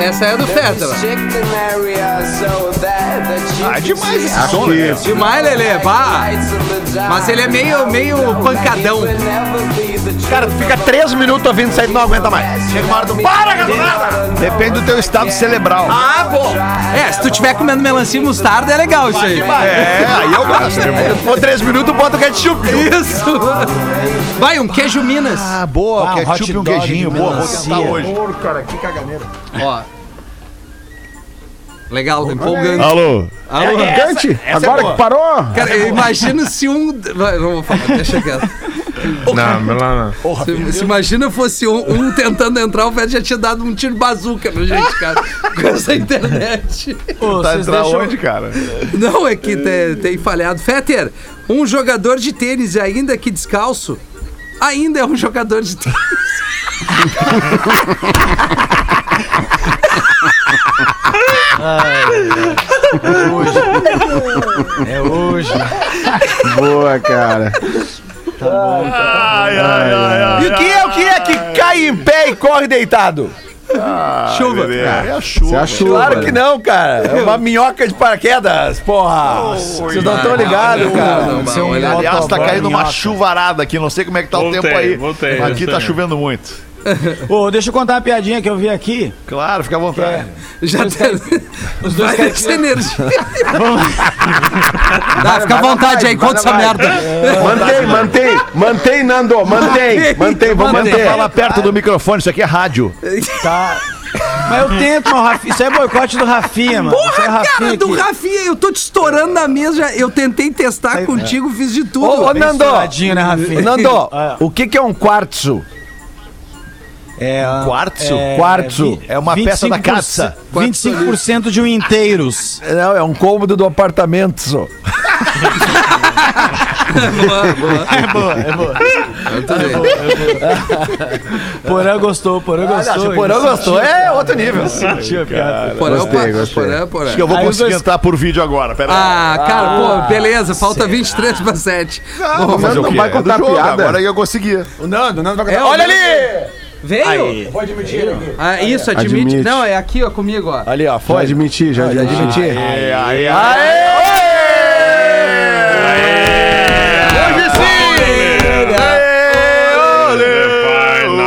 Essa é do Feta. Ah, demais esse Acho som, que né? Demais, Lelê. Bah. Mas ele é meio, meio pancadão. Cara, tu fica três minutos ouvindo isso aí e não aguenta mais. Chega uma hora do... Para, galera! Depende do teu estado cerebral. Ah, bom. É, se tu tiver comendo melancia e mostarda, é legal isso aí. É, aí eu gosto. For três minutos, bota o ketchup. Isso. Vai, um queijo Minas. Ah, boa, Ah, um ketchup e um queijinho. Boa, vou tentar hoje. Ó. Legal, empolgante. Alô? Alô? Gigante, é agora que parou. Cara, eu imagino se um. Vai, não vou falar, deixa quieto. Não, Milana. Se, se imagina fosse um, um tentando entrar, o Fed já tinha dado um tiro bazuca no gente, cara. Com essa internet. Ô, Tá vocês entrar deixam- onde, cara? Não, é que tem, tem falhado. Fetter, um jogador de tênis, ainda que descalço, ainda é um jogador de tênis. É hoje. Cara. Ai, ai, ai, ai. E o que é o que é que cai em pé e corre deitado? Chuva. É a chuva. Você achou? Claro que não, cara. É uma minhoca de paraquedas, porra. Vocês não estão ligados, cara. Não, Isso é olha, Aliás, tá caindo uma chuvarada aqui. Não sei como é que tá o Voltei, tempo aí. voltei, Aqui tá chovendo muito. Ô, deixa eu contar uma piadinha que eu vi aqui. Claro, fica à vontade. Já tem. Os dois Vai caras essa energia. Dá, fica à vontade aí, conta essa merda. Mantém, mantém, mantém, Nando, mantém, mantém, vamos Mantém. manter. Fala perto do microfone, isso aqui é rádio. Tá. Mas eu tento, mas Rafinha. Isso é boicote do Rafinha, mano. É Porra, Rafinha cara, do aqui. Rafinha, eu tô te estourando na mesa. Eu tentei testar contigo, fiz de tudo. Ô, ô, Nando. né, Rafinha? Nando, Ah. o que que é um quartzo? É, Quartzo? Quartzo. É uma peça da 25%, caça. 25% de um inteiros. Não, é um cômodo do apartamento. só. Boa, boa. É boa, é boa. Muito bem. Porã gostou, Porã gostou. Se o Porão gostou, é outro nível. Sentiu a piada. Porã, Gostei, porã, gostei. porã, porã. Acho que eu vou Aí conseguir dois- entrar por vídeo agora. Pera aí. Ah, cara, pô, beleza, falta 23 pra 7. Não, Bom, fazer o não quê? vai É contar jogo, piada. Agora eu consegui. O Nando, o Nando vai É, contar. o Olha ali! Veio? Pode admitir aqui. Ah, isso, admite. Admite. Não, é aqui, ó, comigo, ó. Ali, ó, foi. admiti, já Já admiti. admiti. É, aí, aí. Hoje sim! Final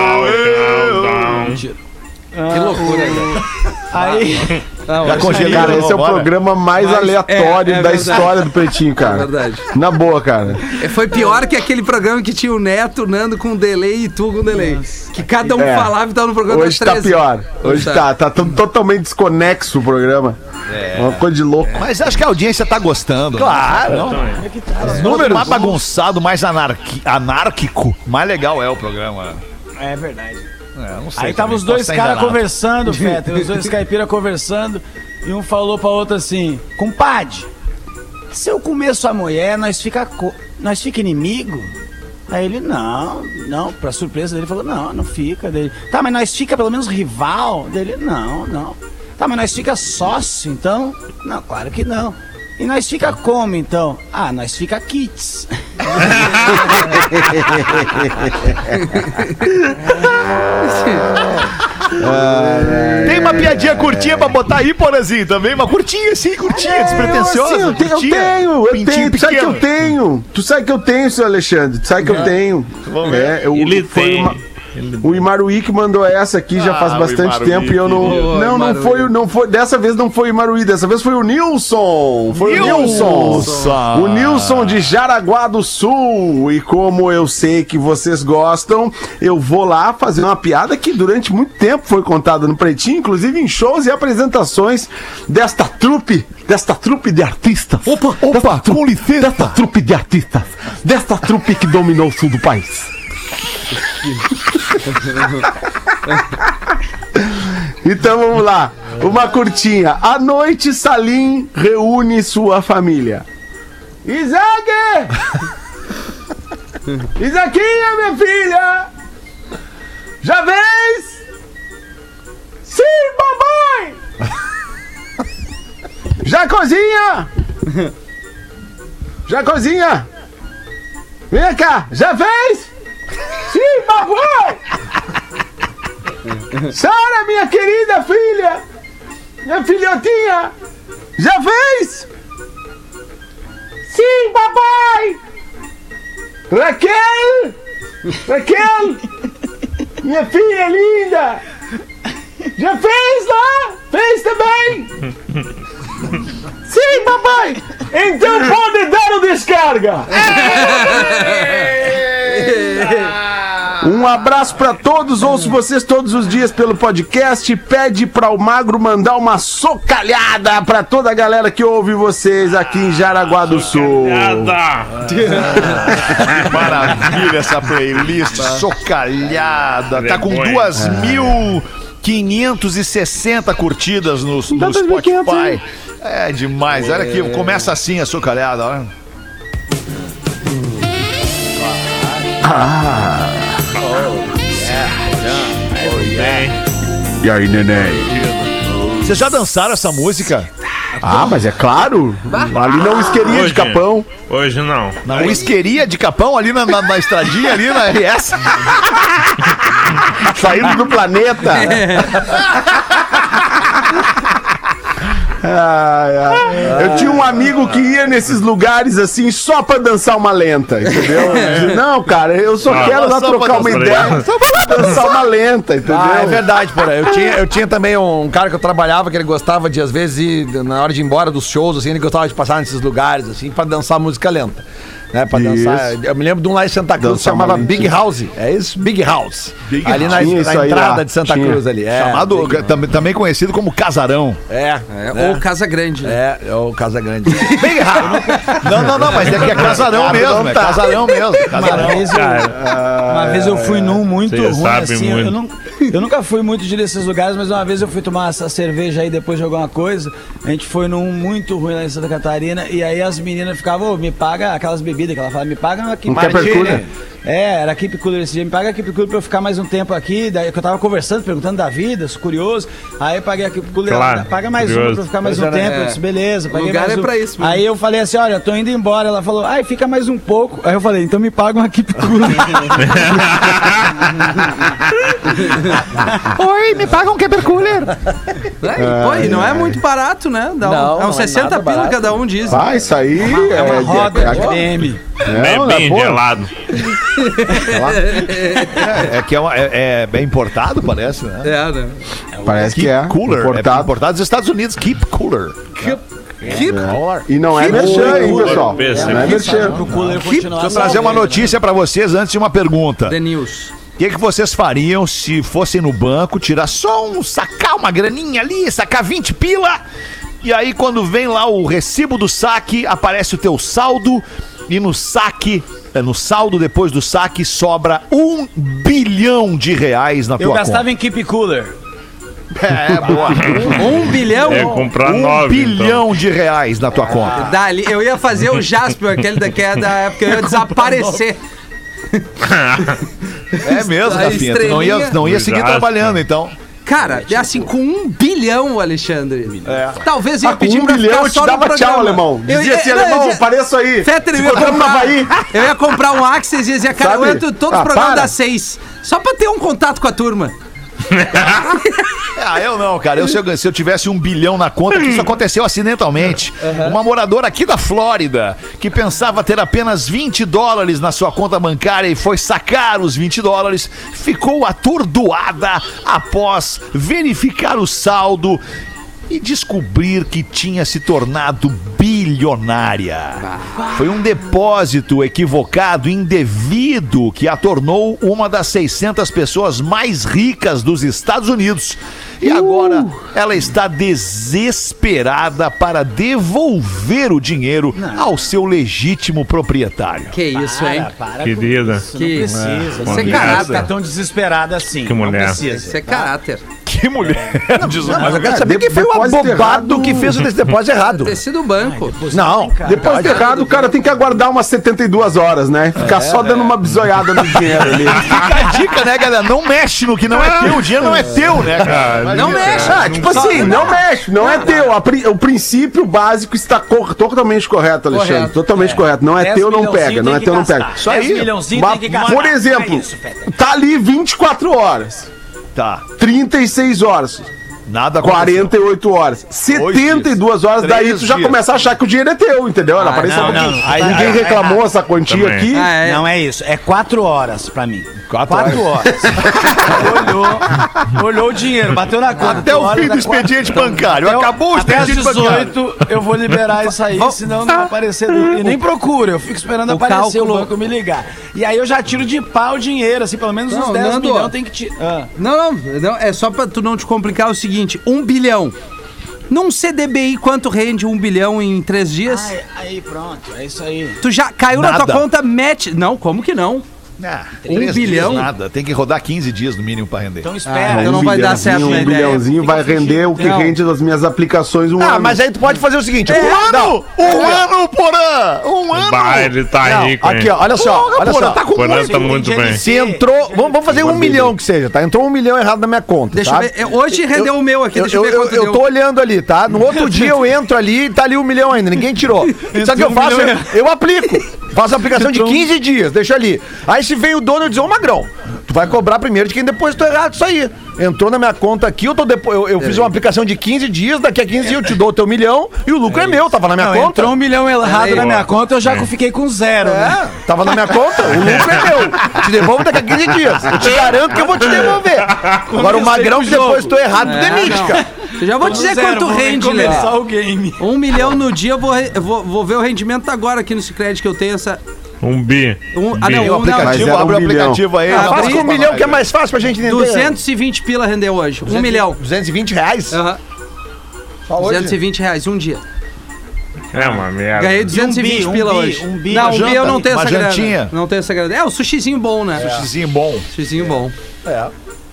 countdown. Que loucura, cara. Aí, Não, Já congelei. Cara, esse é o Bora. programa mais Mas- aleatório é, é da verdade. história do Pretinho, cara. É verdade. Na boa, cara. Foi pior que aquele programa que tinha o Neto, o Nando com delay e tu com delay. Que cada um É. falava e tava no programa Hoje das tá 13. pior. Hoje tá. tá, tá to- totalmente desconexo o programa. Uma coisa de louco. Mas acho que a audiência tá gostando. Claro. Número mais bagunçado, mais anarqui- anárquico, mais legal é o programa. é verdade. É, não sei Aí tava os dois caras conversando, Feta, os dois caipiras conversando, e um falou pra outro assim, compadre, se eu comer sua mulher, nós fica, nós fica inimigo? Aí ele, não, não, pra surpresa dele, falou, não, não fica. Dele, tá, mas nós fica pelo menos rival? Dele, não, não. Tá, mas nós fica sócio, então? Não, claro que não. E nós fica como, então? Ah, nós fica kits. Tem uma piadinha curtinha pra botar aí, Porazinho, também? Uma curtinha, sim, curtinha, despretensiosa. Sim, eu, te- eu curtinha. tenho, eu tenho. Tu sabe que eu tenho. Tu sabe que eu tenho, seu Alexandre. Tu sabe que eu tenho. Vamos ver. É, eu, Ele foi tem. uma- O Imaruí que mandou essa aqui já Ah, faz o bastante Imaruí, tempo e eu não. querido. Não, não foi, o- não foi. Dessa vez não foi o Imaruí, dessa vez foi o Nilson. Foi o Nilson. Nilson. O Nilson de Jaraguá do Sul. E como eu sei que vocês gostam, eu vou lá fazer uma piada que durante muito tempo foi contada no Pretinho, inclusive em shows e apresentações desta trupe, desta trupe de artistas. Opa, opa, com licença. Desta trupe de artistas. Desta trupe que dominou o sul do país. Então vamos lá. Uma curtinha. À noite, Salim reúne sua família. Isaac! Isaquinha, minha filha! Já vês? Sim, papai! Já cozinha? Já cozinha? Vem cá, já fez? Sim, papai! Sara, minha querida filha! Minha filhotinha! Já fez? Sim, papai! Raquel! Raquel! Minha filha linda! Já fez lá? Fez também? Sim, papai! Então pode dar o descarga! Um abraço pra todos, ouço vocês todos os dias pelo podcast. Pede pra o Magro mandar uma socalhada pra toda a galera que ouve vocês aqui em Jaraguá do Sul. Nada! Maravilha essa playlist socalhada. Tá com Vergonha. 2.560 curtidas no, no Dá 2.500, Spotify. É demais. Olha aqui, começa assim a socalhada. Olha. E aí, neném? Vocês já dançaram essa música? Ah, mas é claro. Ali não isqueria de capão. Hoje não. Na whiskeria de Capão, ali na, na, na estradinha, ali na RS. Saindo do planeta. Ai, ai. Eu tinha um amigo que ia nesses lugares assim só pra dançar uma lenta, entendeu? Não, cara, eu só Ah, quero lá só trocar uma ideia. Só pra dançar uma lenta, entendeu? Ah, é verdade, porra. Eu tinha, eu tinha também um cara que eu trabalhava que ele gostava de, às vezes, ir, na hora de ir embora dos shows, assim, ele gostava de passar nesses lugares, assim, pra dançar música lenta. Né, pra Isso. dançar. Eu me lembro de um lá em Santa Cruz que chamava uma Big. House. É isso? Big House. ali na, na entrada lá, de Santa tinha. Cruz ali. É, Chamado, Big- tam- também conhecido como Casarão. É, É, Ou Casa Grande. né? é, é o Casa Grande. Bem errado. Não, não, não, mas é que é casarão mesmo. É casarão mesmo. Uma Casarão. vez, eu, uma vez eu fui num muito Você ruim, sabe assim. muito. Eu, não- eu nunca fui muito de desses lugares, mas uma vez eu fui tomar essa cerveja aí depois de alguma coisa. A gente foi num muito ruim lá em Santa Catarina. E aí as meninas ficavam, "Ô, me paga aquelas bebidas que ela fala, me paga Um Keep Cooler. É, era Keep Cooler esse dia. Me paga Keep Cooler pra eu ficar mais um tempo aqui. Daí que eu tava conversando, perguntando da vida, sou curioso. Aí eu paguei a Keep Cooler, Claro, paga mais curioso. uma pra eu ficar mais um é, né? tempo. Eu É. disse, beleza, paguei Lugar mais é um. pra isso mesmo. Aí eu falei assim, olha, tô indo embora. Ela falou, ai, fica mais um pouco. Aí eu falei, então me paga uma Keep Cooler. Oi, me paga um Keeper Cooler. É, pô, e não é muito barato, né? Dá um- Não, é é uns 60 nada pila cada um, diz. Ah, isso aí é, É uma roda é, de creme. não, Bem, bem gelado. É que é, uma- é- é bem importado, parece, né? É, né? Parece que Keep é Cooler. É importado. importado dos Estados Unidos. Keep Cooler. E não é merchan, hein, pessoal? Pensa Não é merchan. Deixa eu trazer uma notícia pra vocês antes de uma pergunta. The News. O que, que vocês fariam se fossem no banco, tirar só um, sacar uma graninha ali, sacar 20 pila, e aí quando vem lá o recibo do saque, aparece o teu saldo, e no saque, é, no saldo depois do saque, sobra um bilhão de reais na Eu tua gastava conta. em Keep Cooler. É, boa. Um bilhão? É comprar um nove. bilhão de reais na tua conta. Dali, eu ia fazer o Jasper, aquele da, que é da época, eu ia desaparecer. É mesmo, Rafinha. Tu não ia, não ia seguir trabalhando, então. Cara, é assim, com um bilhão, Alexandre. Talvez eu ia Ah, com pedir um pra bilhão ficar eu te dava programa. tchau, alemão. Eu Dizia ia- assim, não, eu alemão, dizia- apareça aí. Fetter, eu ia comprar, eu ia comprar um Axis e ia dizer, cara, eu Sabe? entro todos Ah, programas das seis. Só pra ter um contato com a turma. Ah, eu não, cara. Eu, se, eu, se eu tivesse um bilhão na conta, isso aconteceu acidentalmente. Uma moradora aqui da Flórida, que pensava ter apenas 20 dólares na sua conta bancária e foi sacar os 20 dólares, ficou atordoada após verificar o saldo e descobrir que tinha se tornado bilionária. Foi um depósito equivocado, indevido, que a tornou uma das 600 pessoas mais ricas dos Estados Unidos. e agora ela está desesperada para devolver o dinheiro ao seu legítimo proprietário. Que isso, hein? para Querida. isso, Que- não precisa. Isso não é precisa caráter. ficar tão desesperada assim. Que mulher. Não precisa. Isso é caráter. Que mulher! Diz o Mas eu quero É, saber de- quem foi o abobado errado- que fez o depósito errado. Ter sido o banco. Não, Depois de errado, o cara tem que aguardar umas 72 horas, né? Ficar só dando uma bisoiada no dinheiro ali. Fica a dica, né, galera? Não mexe no que não é teu. O dinheiro não é teu, né, cara? Não mexe. Ah, tipo assim, não mexe, não é teu. O princípio básico está totalmente correto, Alexandre. Correto. Totalmente correto. Não é 10 teu, não pega. Não é teu, não pega. Isso aí. 10 milhãozinho Ba- tem que gastar. Por exemplo, É tá ali 24 horas, Tá. 36 horas, Nada aconteceu. 48 horas, 72 horas, daí tu já dias. começa a achar que o dinheiro é teu, entendeu? Ela Ah, aparece não, pouquinho. não. Aí- Ninguém aí- reclamou essa quantia Também. aqui. Ah, é. Não é isso. É quatro horas pra mim. Quatro horas. olhou, olhou o dinheiro, bateu na conta. Até o fim do expediente quatro- bancário. Até o- Acabou o Até às expediente bancário. 18 eu vou liberar isso aí, senão não vai aparecer. E nem procura, eu fico esperando O aparecer cálculo- o banco me ligar. E aí eu já tiro de pau o dinheiro, assim, pelo menos uns Não, 10 Nando, milhões tem que tirar. Não, não, não, é só pra tu não te complicar o seguinte: um bilhão. Num CDBI, quanto rende um bilhão em três dias? Aí, aí, pronto, é isso aí. Tu já caiu na Nada. tua conta, mete. Não, como que não? Ah, Um bilhão? Nada. Tem que rodar 15 dias no mínimo pra render. Então Ah, espera. então não vai dar certo Um ideia. bilhãozinho vai render o que Não. rende das minhas aplicações um Ah, ano. mas aí tu pode fazer o seguinte. Um Não, ano! Um ano, Porã! Um ano! Bah, ele tá não, rico, hein? aqui, ó, olha só, Porra, olha Porã, só. tá com Porã muito. tá muito bem. Se entrou. Vamos, vamos fazer um milhão que seja, tá? Entrou um milhão errado na minha conta. Deixa tá? eu ver. é, Hoje rendeu o meu aqui, Eu, deixa eu, eu, ver eu, quanto eu deu. tô olhando ali, tá? No outro dia eu entro ali e tá ali um milhão ainda, ninguém tirou. Só que eu um faço, eu, eu aplico. Faço a aplicação de 15 dias, deixa ali. Aí se vem o dono e diz, ô Magrão, tu vai cobrar primeiro de quem depositou errado isso aí. Entrou na minha conta aqui, eu, tô depo... eu, eu fiz uma aplicação de 15 dias, daqui a 15 dias eu te dou o teu milhão e o lucro é, meu, tava na minha Não, conta. entrou um milhão errado Aí, na minha conta, eu já fiquei com zero. né? É, tava na minha conta, o lucro é meu. Te devolvo daqui a 15 dias. Eu te garanto que eu vou te devolver. Agora o Magrão que depositou errado, tu É, demite, cara. Eu já vou dizer quanto rende, começar o game. Um milhão no dia, eu vou, eu vou, vou ver o rendimento agora aqui no Cicred que eu tenho essa. Um bi. Um- Um ah, bi. não, o um- aplicativo, abre o um bilhão. aplicativo aí. Ah, Faz com um milhão que é mais fácil pra gente entender. 220 pila rendeu hoje. Um milhão. 220 reais? Aham. Hoje? 220 reais, um dia. É uma merda. Ganhei 220 bi, um pila bi, hoje. um bi, não, um bi eu não janta, tenho essa grana. jantinha. Não tenho essa grana. É, o sushizinho bom, né? Sushizinho bom. Sushizinho bom.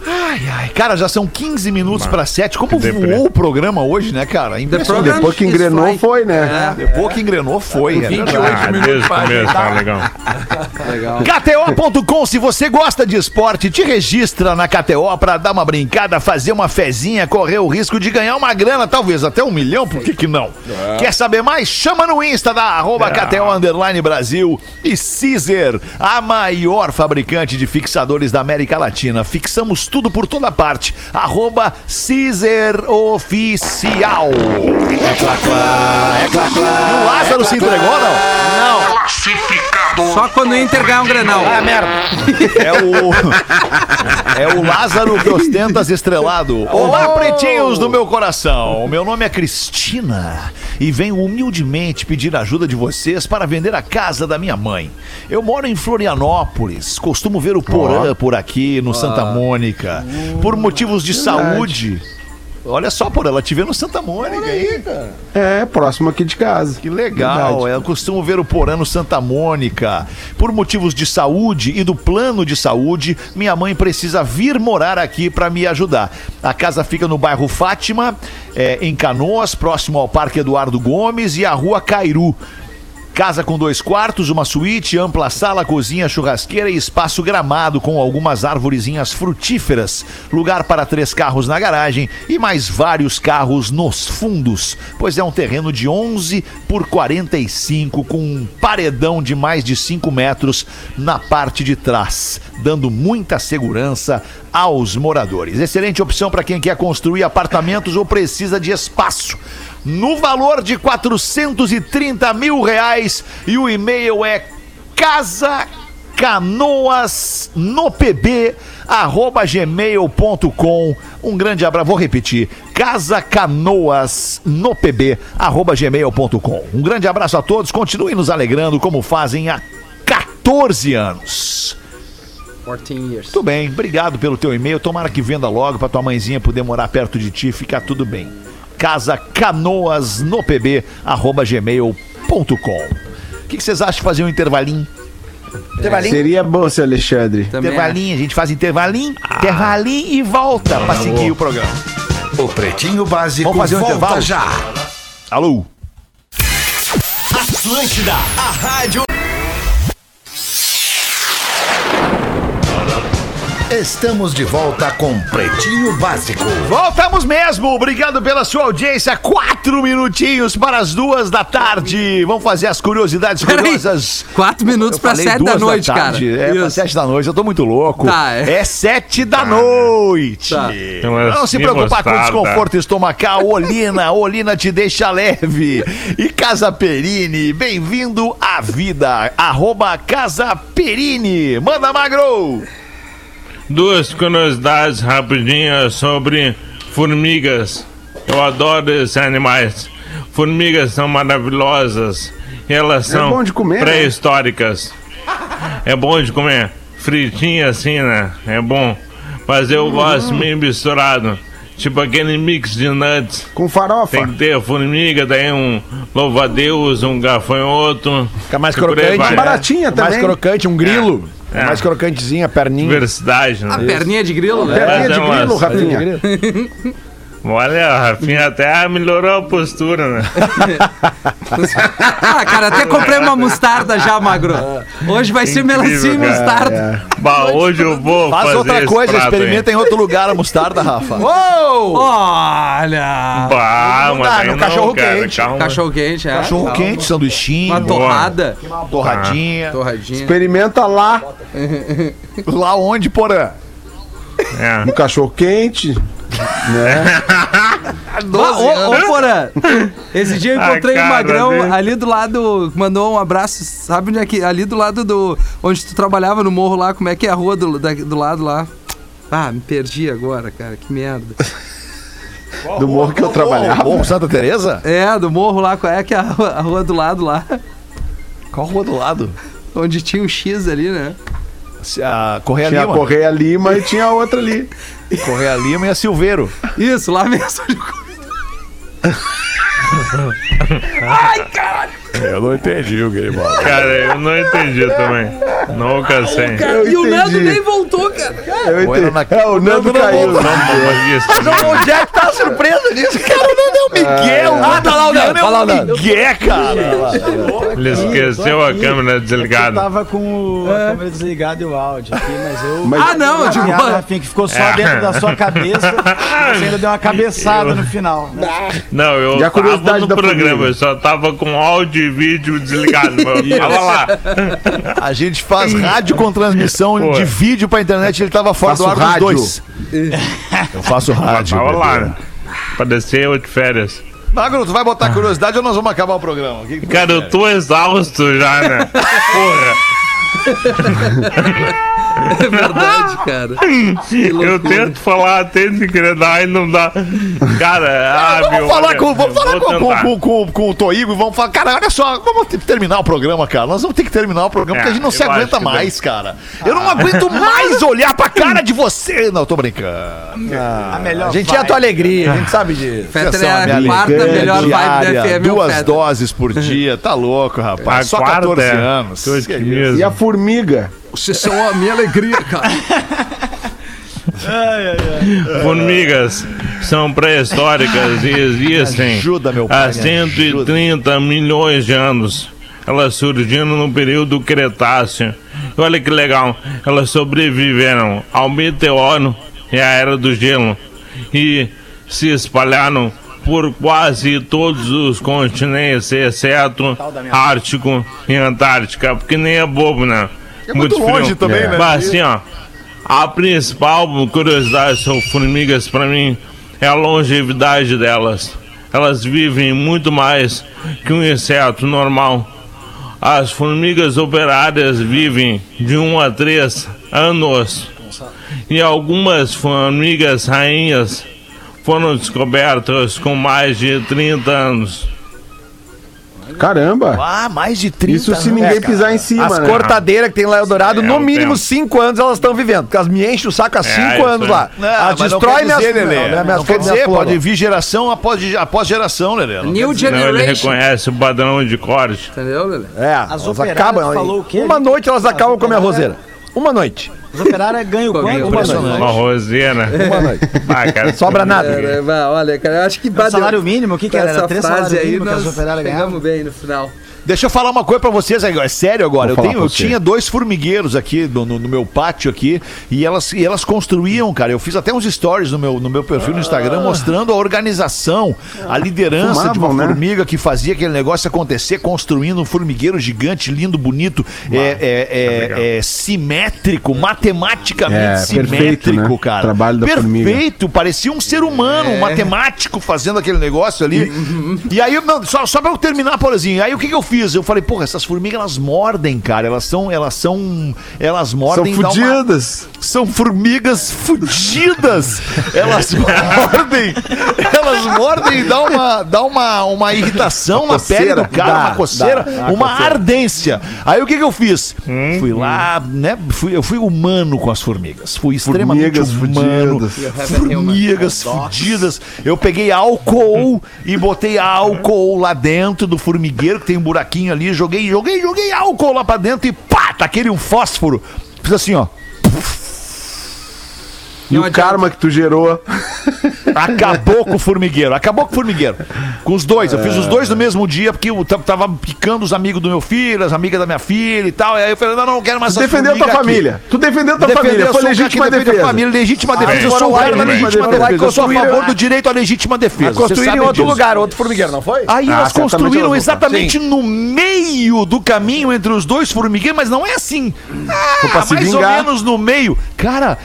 Ai, ai. Cara, já são 15 minutos pra 7. Como que deprê. voou o programa hoje, né, cara? Impressionante. program Depois que engrenou, foi, né? Depois que engrenou, foi. É 28 verdade. Ah, desde o começo, tá legal. Legal. KTO.com, se você gosta de esporte, te registra na KTO pra dar uma brincada, fazer uma fezinha, correr o risco de ganhar uma grana, talvez até um milhão, por que que não? Quer saber mais? Chama no Insta da arroba KTO Underline Brasil e Caesar, a maior fabricante de fixadores da América Latina. Fixamos tudo por toda parte. Arroba Caesar Oficial. É clá, clá, é clá, clá. E o Lázaro se entregou, não? Só quando o Inter ganhar um granal. Ah, merda. É o. É o Lázaro que ostenta as estrelado. Olá, pretinhos do meu coração. Meu nome é Cristina e venho humildemente pedir ajuda de vocês para vender a casa da minha mãe. Eu moro em Florianópolis, costumo ver o Porã por aqui, no Santa Mônica. Por motivos de saúde. Olha só, Porã, ela te vê no Santa Mônica aí. É, próximo aqui de casa. Que legal, Verdade. eu costumo ver o Porã no Santa Mônica. Por motivos de saúde e do plano de saúde, minha mãe precisa vir morar aqui para me ajudar. A casa fica no bairro Fátima, é, em Canoas, próximo ao Parque Eduardo Gomes e à Rua Cairu. Casa com dois quartos, uma suíte, ampla sala, cozinha, churrasqueira e espaço gramado com algumas árvorezinhas frutíferas. Lugar para três carros na garagem e mais vários carros nos fundos, pois é um terreno de 11 por 45 com um paredão de mais de 5 metros na parte de trás, dando muita segurança aos moradores. Excelente opção para quem quer construir apartamentos ou precisa de espaço no valor de 430 mil reais e o e-mail é casa canoas no pb arroba gmail.com um grande abraço, vou repetir casa canoas no pb arroba gmail.com um grande abraço a todos, continuem nos alegrando como fazem há 14 anos 14 years. Muito bem, obrigado pelo teu e-mail. Tomara que venda logo pra tua mãezinha poder morar perto de ti, ficar tudo bem. Casa Canoas no pb arroba gmail.com. O que, que vocês acham de fazer um intervalinho? Intervalinho. Seria bom, seu Alexandre. Também Intervalinho, a gente faz intervalinho, intervalinho e volta pra seguir o programa. O Pretinho Básico Vamos fazer um volta intervalo? já. Alô? Atlântida, a rádio. Estamos de volta com Pretinho Básico. Voltamos mesmo, obrigado pela sua audiência. Quatro minutinhos para as duas da tarde. Vamos fazer as curiosidades Peraí, curiosas. Quatro minutos falei sete da noite, cara. tarde. É, pra sete da noite, eu tô muito louco. Tá, é. é. sete da noite. Tá. Não se preocupar com o desconforto estomacal. Olina, Olina te deixa leve. E Casa Perini, bem-vindo à vida. Arroba Casa Perini. Manda, Magro. Duas curiosidades rapidinhas sobre formigas. Eu adoro esses animais. Formigas são maravilhosas. E elas são bom de comer, né? pré-históricas. É bom de comer. Fritinha assim, né? É bom. Mas eu gosto meio misturado. Tipo aquele mix de nuts. Com farofa. Tem que ter formiga, daí um louva-a-Deus, um gafanhoto. Fica mais crocante. vai. Baratinha Mais também. crocante, um grilo. É. Mais crocantezinha, perninha. Diversidade, né? A perninha de grilo, né? Perninha de é grilo, Rafinha. Olha, a Rafinha até melhorou a postura, né? Ah, cara, até comprei uma mostarda já, magro. Hoje vai ser Incrível, melancia e mostarda. Bah, hoje eu vou Faz fazer outra esse coisa, prato, experimenta em outro lugar a mostarda, Rafa. Olha! hein? Bah, mas dá, aí no não, cachorro cara, quente. calma. Cachorro quente, é. Cachorro Calma. quente, sanduichinho, Uma torrada. torradinha. Torradinha. Experimenta lá Lá onde, porã? É. no cachorro quente. Né? Ah, ô, ô, Porã, esse dia eu A encontrei o cara Magrão dele. ali do lado, mandou um abraço, sabe onde é que? Ali do lado do, onde tu trabalhava no morro lá, como é que é a rua do, da- do lado lá? Ah, me perdi agora, cara, que merda. Do morro que eu trabalhava. Morro Santa Teresa? É, do morro lá, qual é que é a rua, a rua do lado lá? Qual rua do lado? Onde tinha um X ali, né? A Correia Tinha a Lima. Correia Lima e tinha a outra ali. Correia Lima e a Silveiro. Isso, lá mesmo. Eu não entendi o que ele falou. Cara, eu não entendi também. Não alcancei. Eu e o Nando nem voltou, cara. Eu Ou era entendi. na- É, o Nando caiu. Não também. Onde é que tá a surpresa nisso, cara? O Nando é o Miguel. Ah, tá lá o Nando, é tá lá o Nando. Miguel, cara. Ele esqueceu a câmera Eu desligada. tava com o- a câmera desligada e o áudio aqui, mas eu. Mas- Ah, não, piada, boa. Rafinha, que ficou só dentro da sua cabeça. Você ainda deu uma cabeçada no final. né? Não, eu tava curiosidade no da programa, formiga? eu só tava com áudio e vídeo desligado. eu tava lá. A gente faz rádio com transmissão Pô. de vídeo pra internet, ele tava fora Faço do ar rádio. dos dois. Eu faço rádio. Tava lá, né? Parecia eu de férias. Magro, tu vai botar curiosidade ou nós vamos acabar o programa? O que que Cara, eu prefere? tô exausto já, né? Porra. É verdade, cara. Eu tento falar, tento engrenar e não dá. Cara, ah, Vamos meu. falar, com, vamos falar com, com, com, com, com o Toigo e vamos falar. Cara, olha só, vamos ter que terminar o programa, cara. Nós vamos ter que terminar o programa É, porque a gente não se aguenta mais, cara. Eu não aguento mais olhar pra cara de você. Não, eu tô brincando. A melhor A gente é a tua alegria, a gente sabe disso. São é a quarta alegria melhor vibe da FM, é Duas doses por dia. Tá louco, rapaz. A Só quarta 14 é. anos. E a formiga? Vocês são a minha alegria, cara. Formigas são pré-históricas e existem Ajuda, meu pai, há me 130 milhões de anos. Elas surgiram no período Cretáceo. Olha que legal, elas sobreviveram ao meteoro e à era do gelo e se espalharam por quase todos os continentes, exceto Ártico e Antártica, porque nem é bobo, né? É muito longe também, né? Mas assim, ó, a principal curiosidade sobre formigas para mim é a longevidade delas. Elas vivem muito mais que um inseto normal. As formigas operárias vivem de 1 a 3 anos. E algumas formigas rainhas foram descobertas com mais de 30 anos. Caramba! Ah, mais de 30 Isso se ninguém É, cara. pisar em cima, As né? cortadeiras que tem lá em Eldorado, É, no um mínimo tempo. 5 anos elas estão vivendo. Porque elas me enchem o saco há 5 isso anos lá. Não, Elas não quer minhas dizer, Lelê. minhas- minhas Não quer dizer, pode vir geração após, após geração, Lelê. Não New Não, ele Generation. reconhece o padrão de corte. Entendeu, Lelê? É, As elas acabam. falou o quê Uma noite elas As acabam com a minha roseira. Uma noite. Os operários ganham Pô, quanto? ganhou Uma impressionante. Uma roseira. Uma noite. Ah, cara, Sobra nada. É, é, olha, cara, eu acho que É o salário mínimo? O que que era? Essa Era três frase salários aí nós pegamos bem no final. Deixa eu falar uma coisa pra vocês é sério agora. Eu, Vou falar tenho, eu tinha dois formigueiros aqui no, no- no meu pátio aqui e elas, e elas construíam, cara. Eu fiz até uns stories no meu, no meu perfil no Instagram mostrando a organização, a liderança de uma Fumavam, né? formiga que fazia aquele negócio acontecer, construindo um formigueiro gigante, lindo, bonito, é, é- é- é simétrico, matematicamente É, perfeito, simétrico, né? cara. Trabalho da formiga. Perfeito, parecia um ser humano, um matemático fazendo aquele negócio ali. E aí, não, só, só pra eu terminar, Porazinho, aí o que, que eu fiz? Eu falei, porra, essas formigas elas mordem, cara. Elas são. Elas são. Elas São mordem. dá uma- fudidas. São formigas fudidas. Elas mordem. Elas mordem e dá uma, dá uma, uma irritação na pele do coceira. cara, Dá, uma coceira, dá, uma uma coceira. ardência. Aí o que, que eu fiz? Fui lá, né? Fui, eu fui humano com as formigas. Fui extremamente Formigas humano. fudidas. Formigas fudidas. Eu peguei álcool e botei álcool lá dentro do formigueiro, que tem um buraquinho ali. Joguei, joguei, joguei álcool lá pra dentro e pá, taquei um fósforo. Fiz assim, ó. E Não o adianta. karma que tu gerou. Acabou com o formigueiro, acabou com o formigueiro. Com os dois, eu fiz os dois no mesmo dia, porque eu t- tava picando os amigos do meu filho, as amigas da minha filha e tal. E aí eu falei, não, não, não quero mais Tu essas defendeu tua formigas aqui. família. Tu defendeu tua Defender, família. eu Foi sou um cara que legítima defende a defesa. família, legítima defesa. eu sou cara da legítima e defesa. Eu sou a construíram- favor do direito à legítima defesa. Mas Você construíram em outro disso. lugar, outro formigueiro, não foi? Aí Ah, elas certamente construíram elas exatamente no meio do caminho entre os dois formigueiros, mas não é assim. Ah, pra se mais ou vingar. menos no meio. Cara,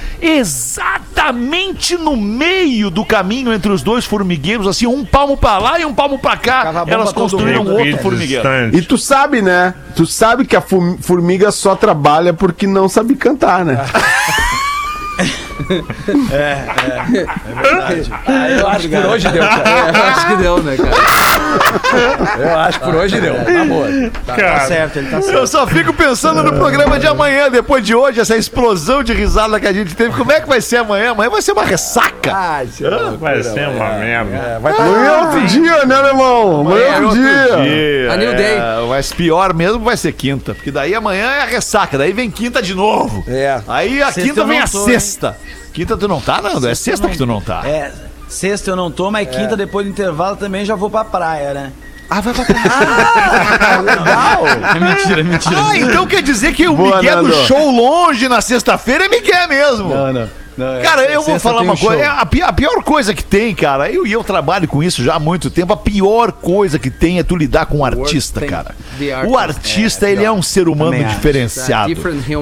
exatamente no meio do caminho entre os dois formigueiros, assim, um palmo pra lá e um palmo pra cá, elas construíram outro formigueiro. distante. E tu sabe, né? Tu sabe que a formiga só trabalha porque não sabe cantar, né? Eu acho que por hoje deu, cara. É, eu acho que deu, né, cara? Eu acho que por hoje deu. Tá boa. Tá certo, ele tá certo. Eu só fico pensando no programa de amanhã, depois de hoje, essa explosão de risada que a gente teve. Como é que vai ser amanhã? Amanhã vai ser uma ressaca. Senhor. Vai ser uma merda. Vai tá Amanhã é outro dia, né, alemão? Amanhã é outro dia. A new day. É, mas pior mesmo vai ser quinta, porque daí amanhã é a ressaca, daí vem quinta de novo. É. Aí a Sexta quinta vem a tô, sexta. Quinta tu não tá, Nando? É sexta que tu não tá. É, sexta eu não tô, mas quinta depois do intervalo também já vou pra praia, né? Ah, vai pra praia. legal. É mentira, é mentira. Ah, então quer dizer que o Boa, Miguel do show longe na sexta-feira é Miguel mesmo. não. não Cara, eu vou Sexta falar tem uma um coisa. é a, a pior coisa que tem, cara, eu e eu trabalho com isso já há muito tempo. A pior coisa que tem é tu lidar com um artista, thing, cara. The O artist. artista, ele é um ser humano diferenciado.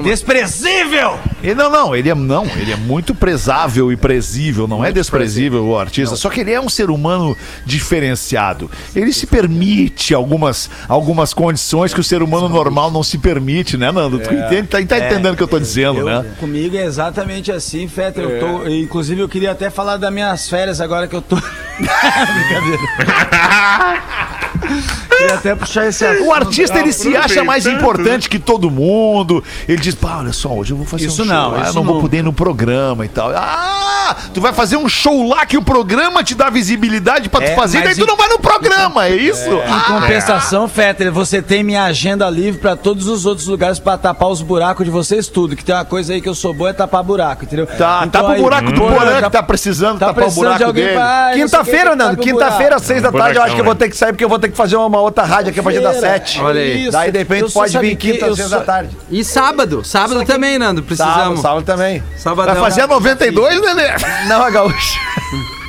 Desprezível! Ele, não, não, ele é não, ele é muito prezável e presível, não é desprezível o artista, só que ele é um ser humano diferenciado. Ele se permite algumas, algumas condições que o ser humano normal não se permite, né, Nando? Tu entende, tá, tá entendendo o que eu tô dizendo, Eu- né? Comigo é exatamente assim, Feta. Eu tô, inclusive, eu queria até falar das minhas férias agora que eu tô. Brincadeira. Queria até puxar esse assunto. O artista ele se acha mais importante que todo mundo. Ele diz: pá, olha só, hoje eu vou fazer Isso um show. não, lá, eu isso não, vou não. poder ir no programa e tal. Ah, tu vai fazer um show lá que o programa te dá visibilidade pra É, tu fazer, daí tu em- não vai no programa, é isso? Em compensação, Fetter, você tem minha agenda livre pra todos os outros lugares pra tapar os buracos de vocês tudo. Que tem uma coisa aí que eu sou boa é tapar buraco, entendeu? Tá, Então tapa o aí- buraco do Porra, Porã tá- que tá precisando Tá tapar o precisando buraco de alguém dele. ah, o Quinta-feira, Nando. o Quinta-feira, às seis da tarde, eu acho que eu vou ter que sair porque eu vou ter que fazer uma outra rádio aqui a partir das Feira. sete. Olha aí. Isso. Daí, de repente, Eu pode vir quinta às seis da tarde. E sábado. Sábado também, Nando. Sábado, Precisamos. sábado também. Sabadão. Vai fazer a 92, Lelê? Não, a gaúcha.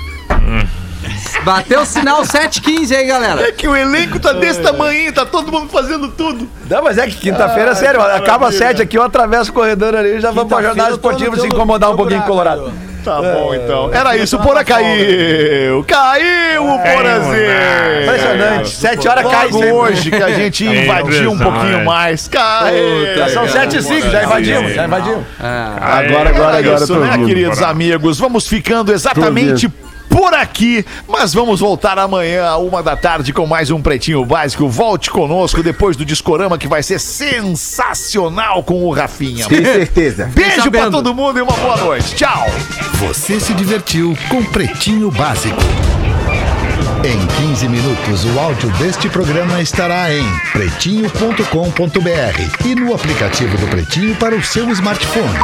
Bateu o sinal 7h15 aí, galera. É que o elenco tá desse tamanho, tá todo mundo fazendo tudo. Não, mas é que quinta-feira, sério, acaba às sete aqui, eu atravesso o corredor ali e já vamos pra jornada esportiva se incomodar um pouquinho buraco, Colorado. Tá bom, então. Era isso, o Porã caiu. Caiu o Porazinho. Impressionante. Sete horas cai Logo sempre. hoje que a gente É invadiu um pouquinho mais. Caiu. Já são sete e cinco, já invadimos, já invadimos. Agora, agora, Era agora, isso, né, queridos amigos? Vamos ficando exatamente por aqui, mas vamos voltar amanhã, a uma da tarde, com mais um Pretinho Básico. Volte conosco depois do Discorama, que vai ser sensacional com o Rafinha. Tem certeza. Beijo pra todo mundo e uma boa noite. Tchau. Você se divertiu com Pretinho Básico. Em 15 minutos, o áudio deste programa estará em pretinho.com.br e no aplicativo do Pretinho para o seu smartphone.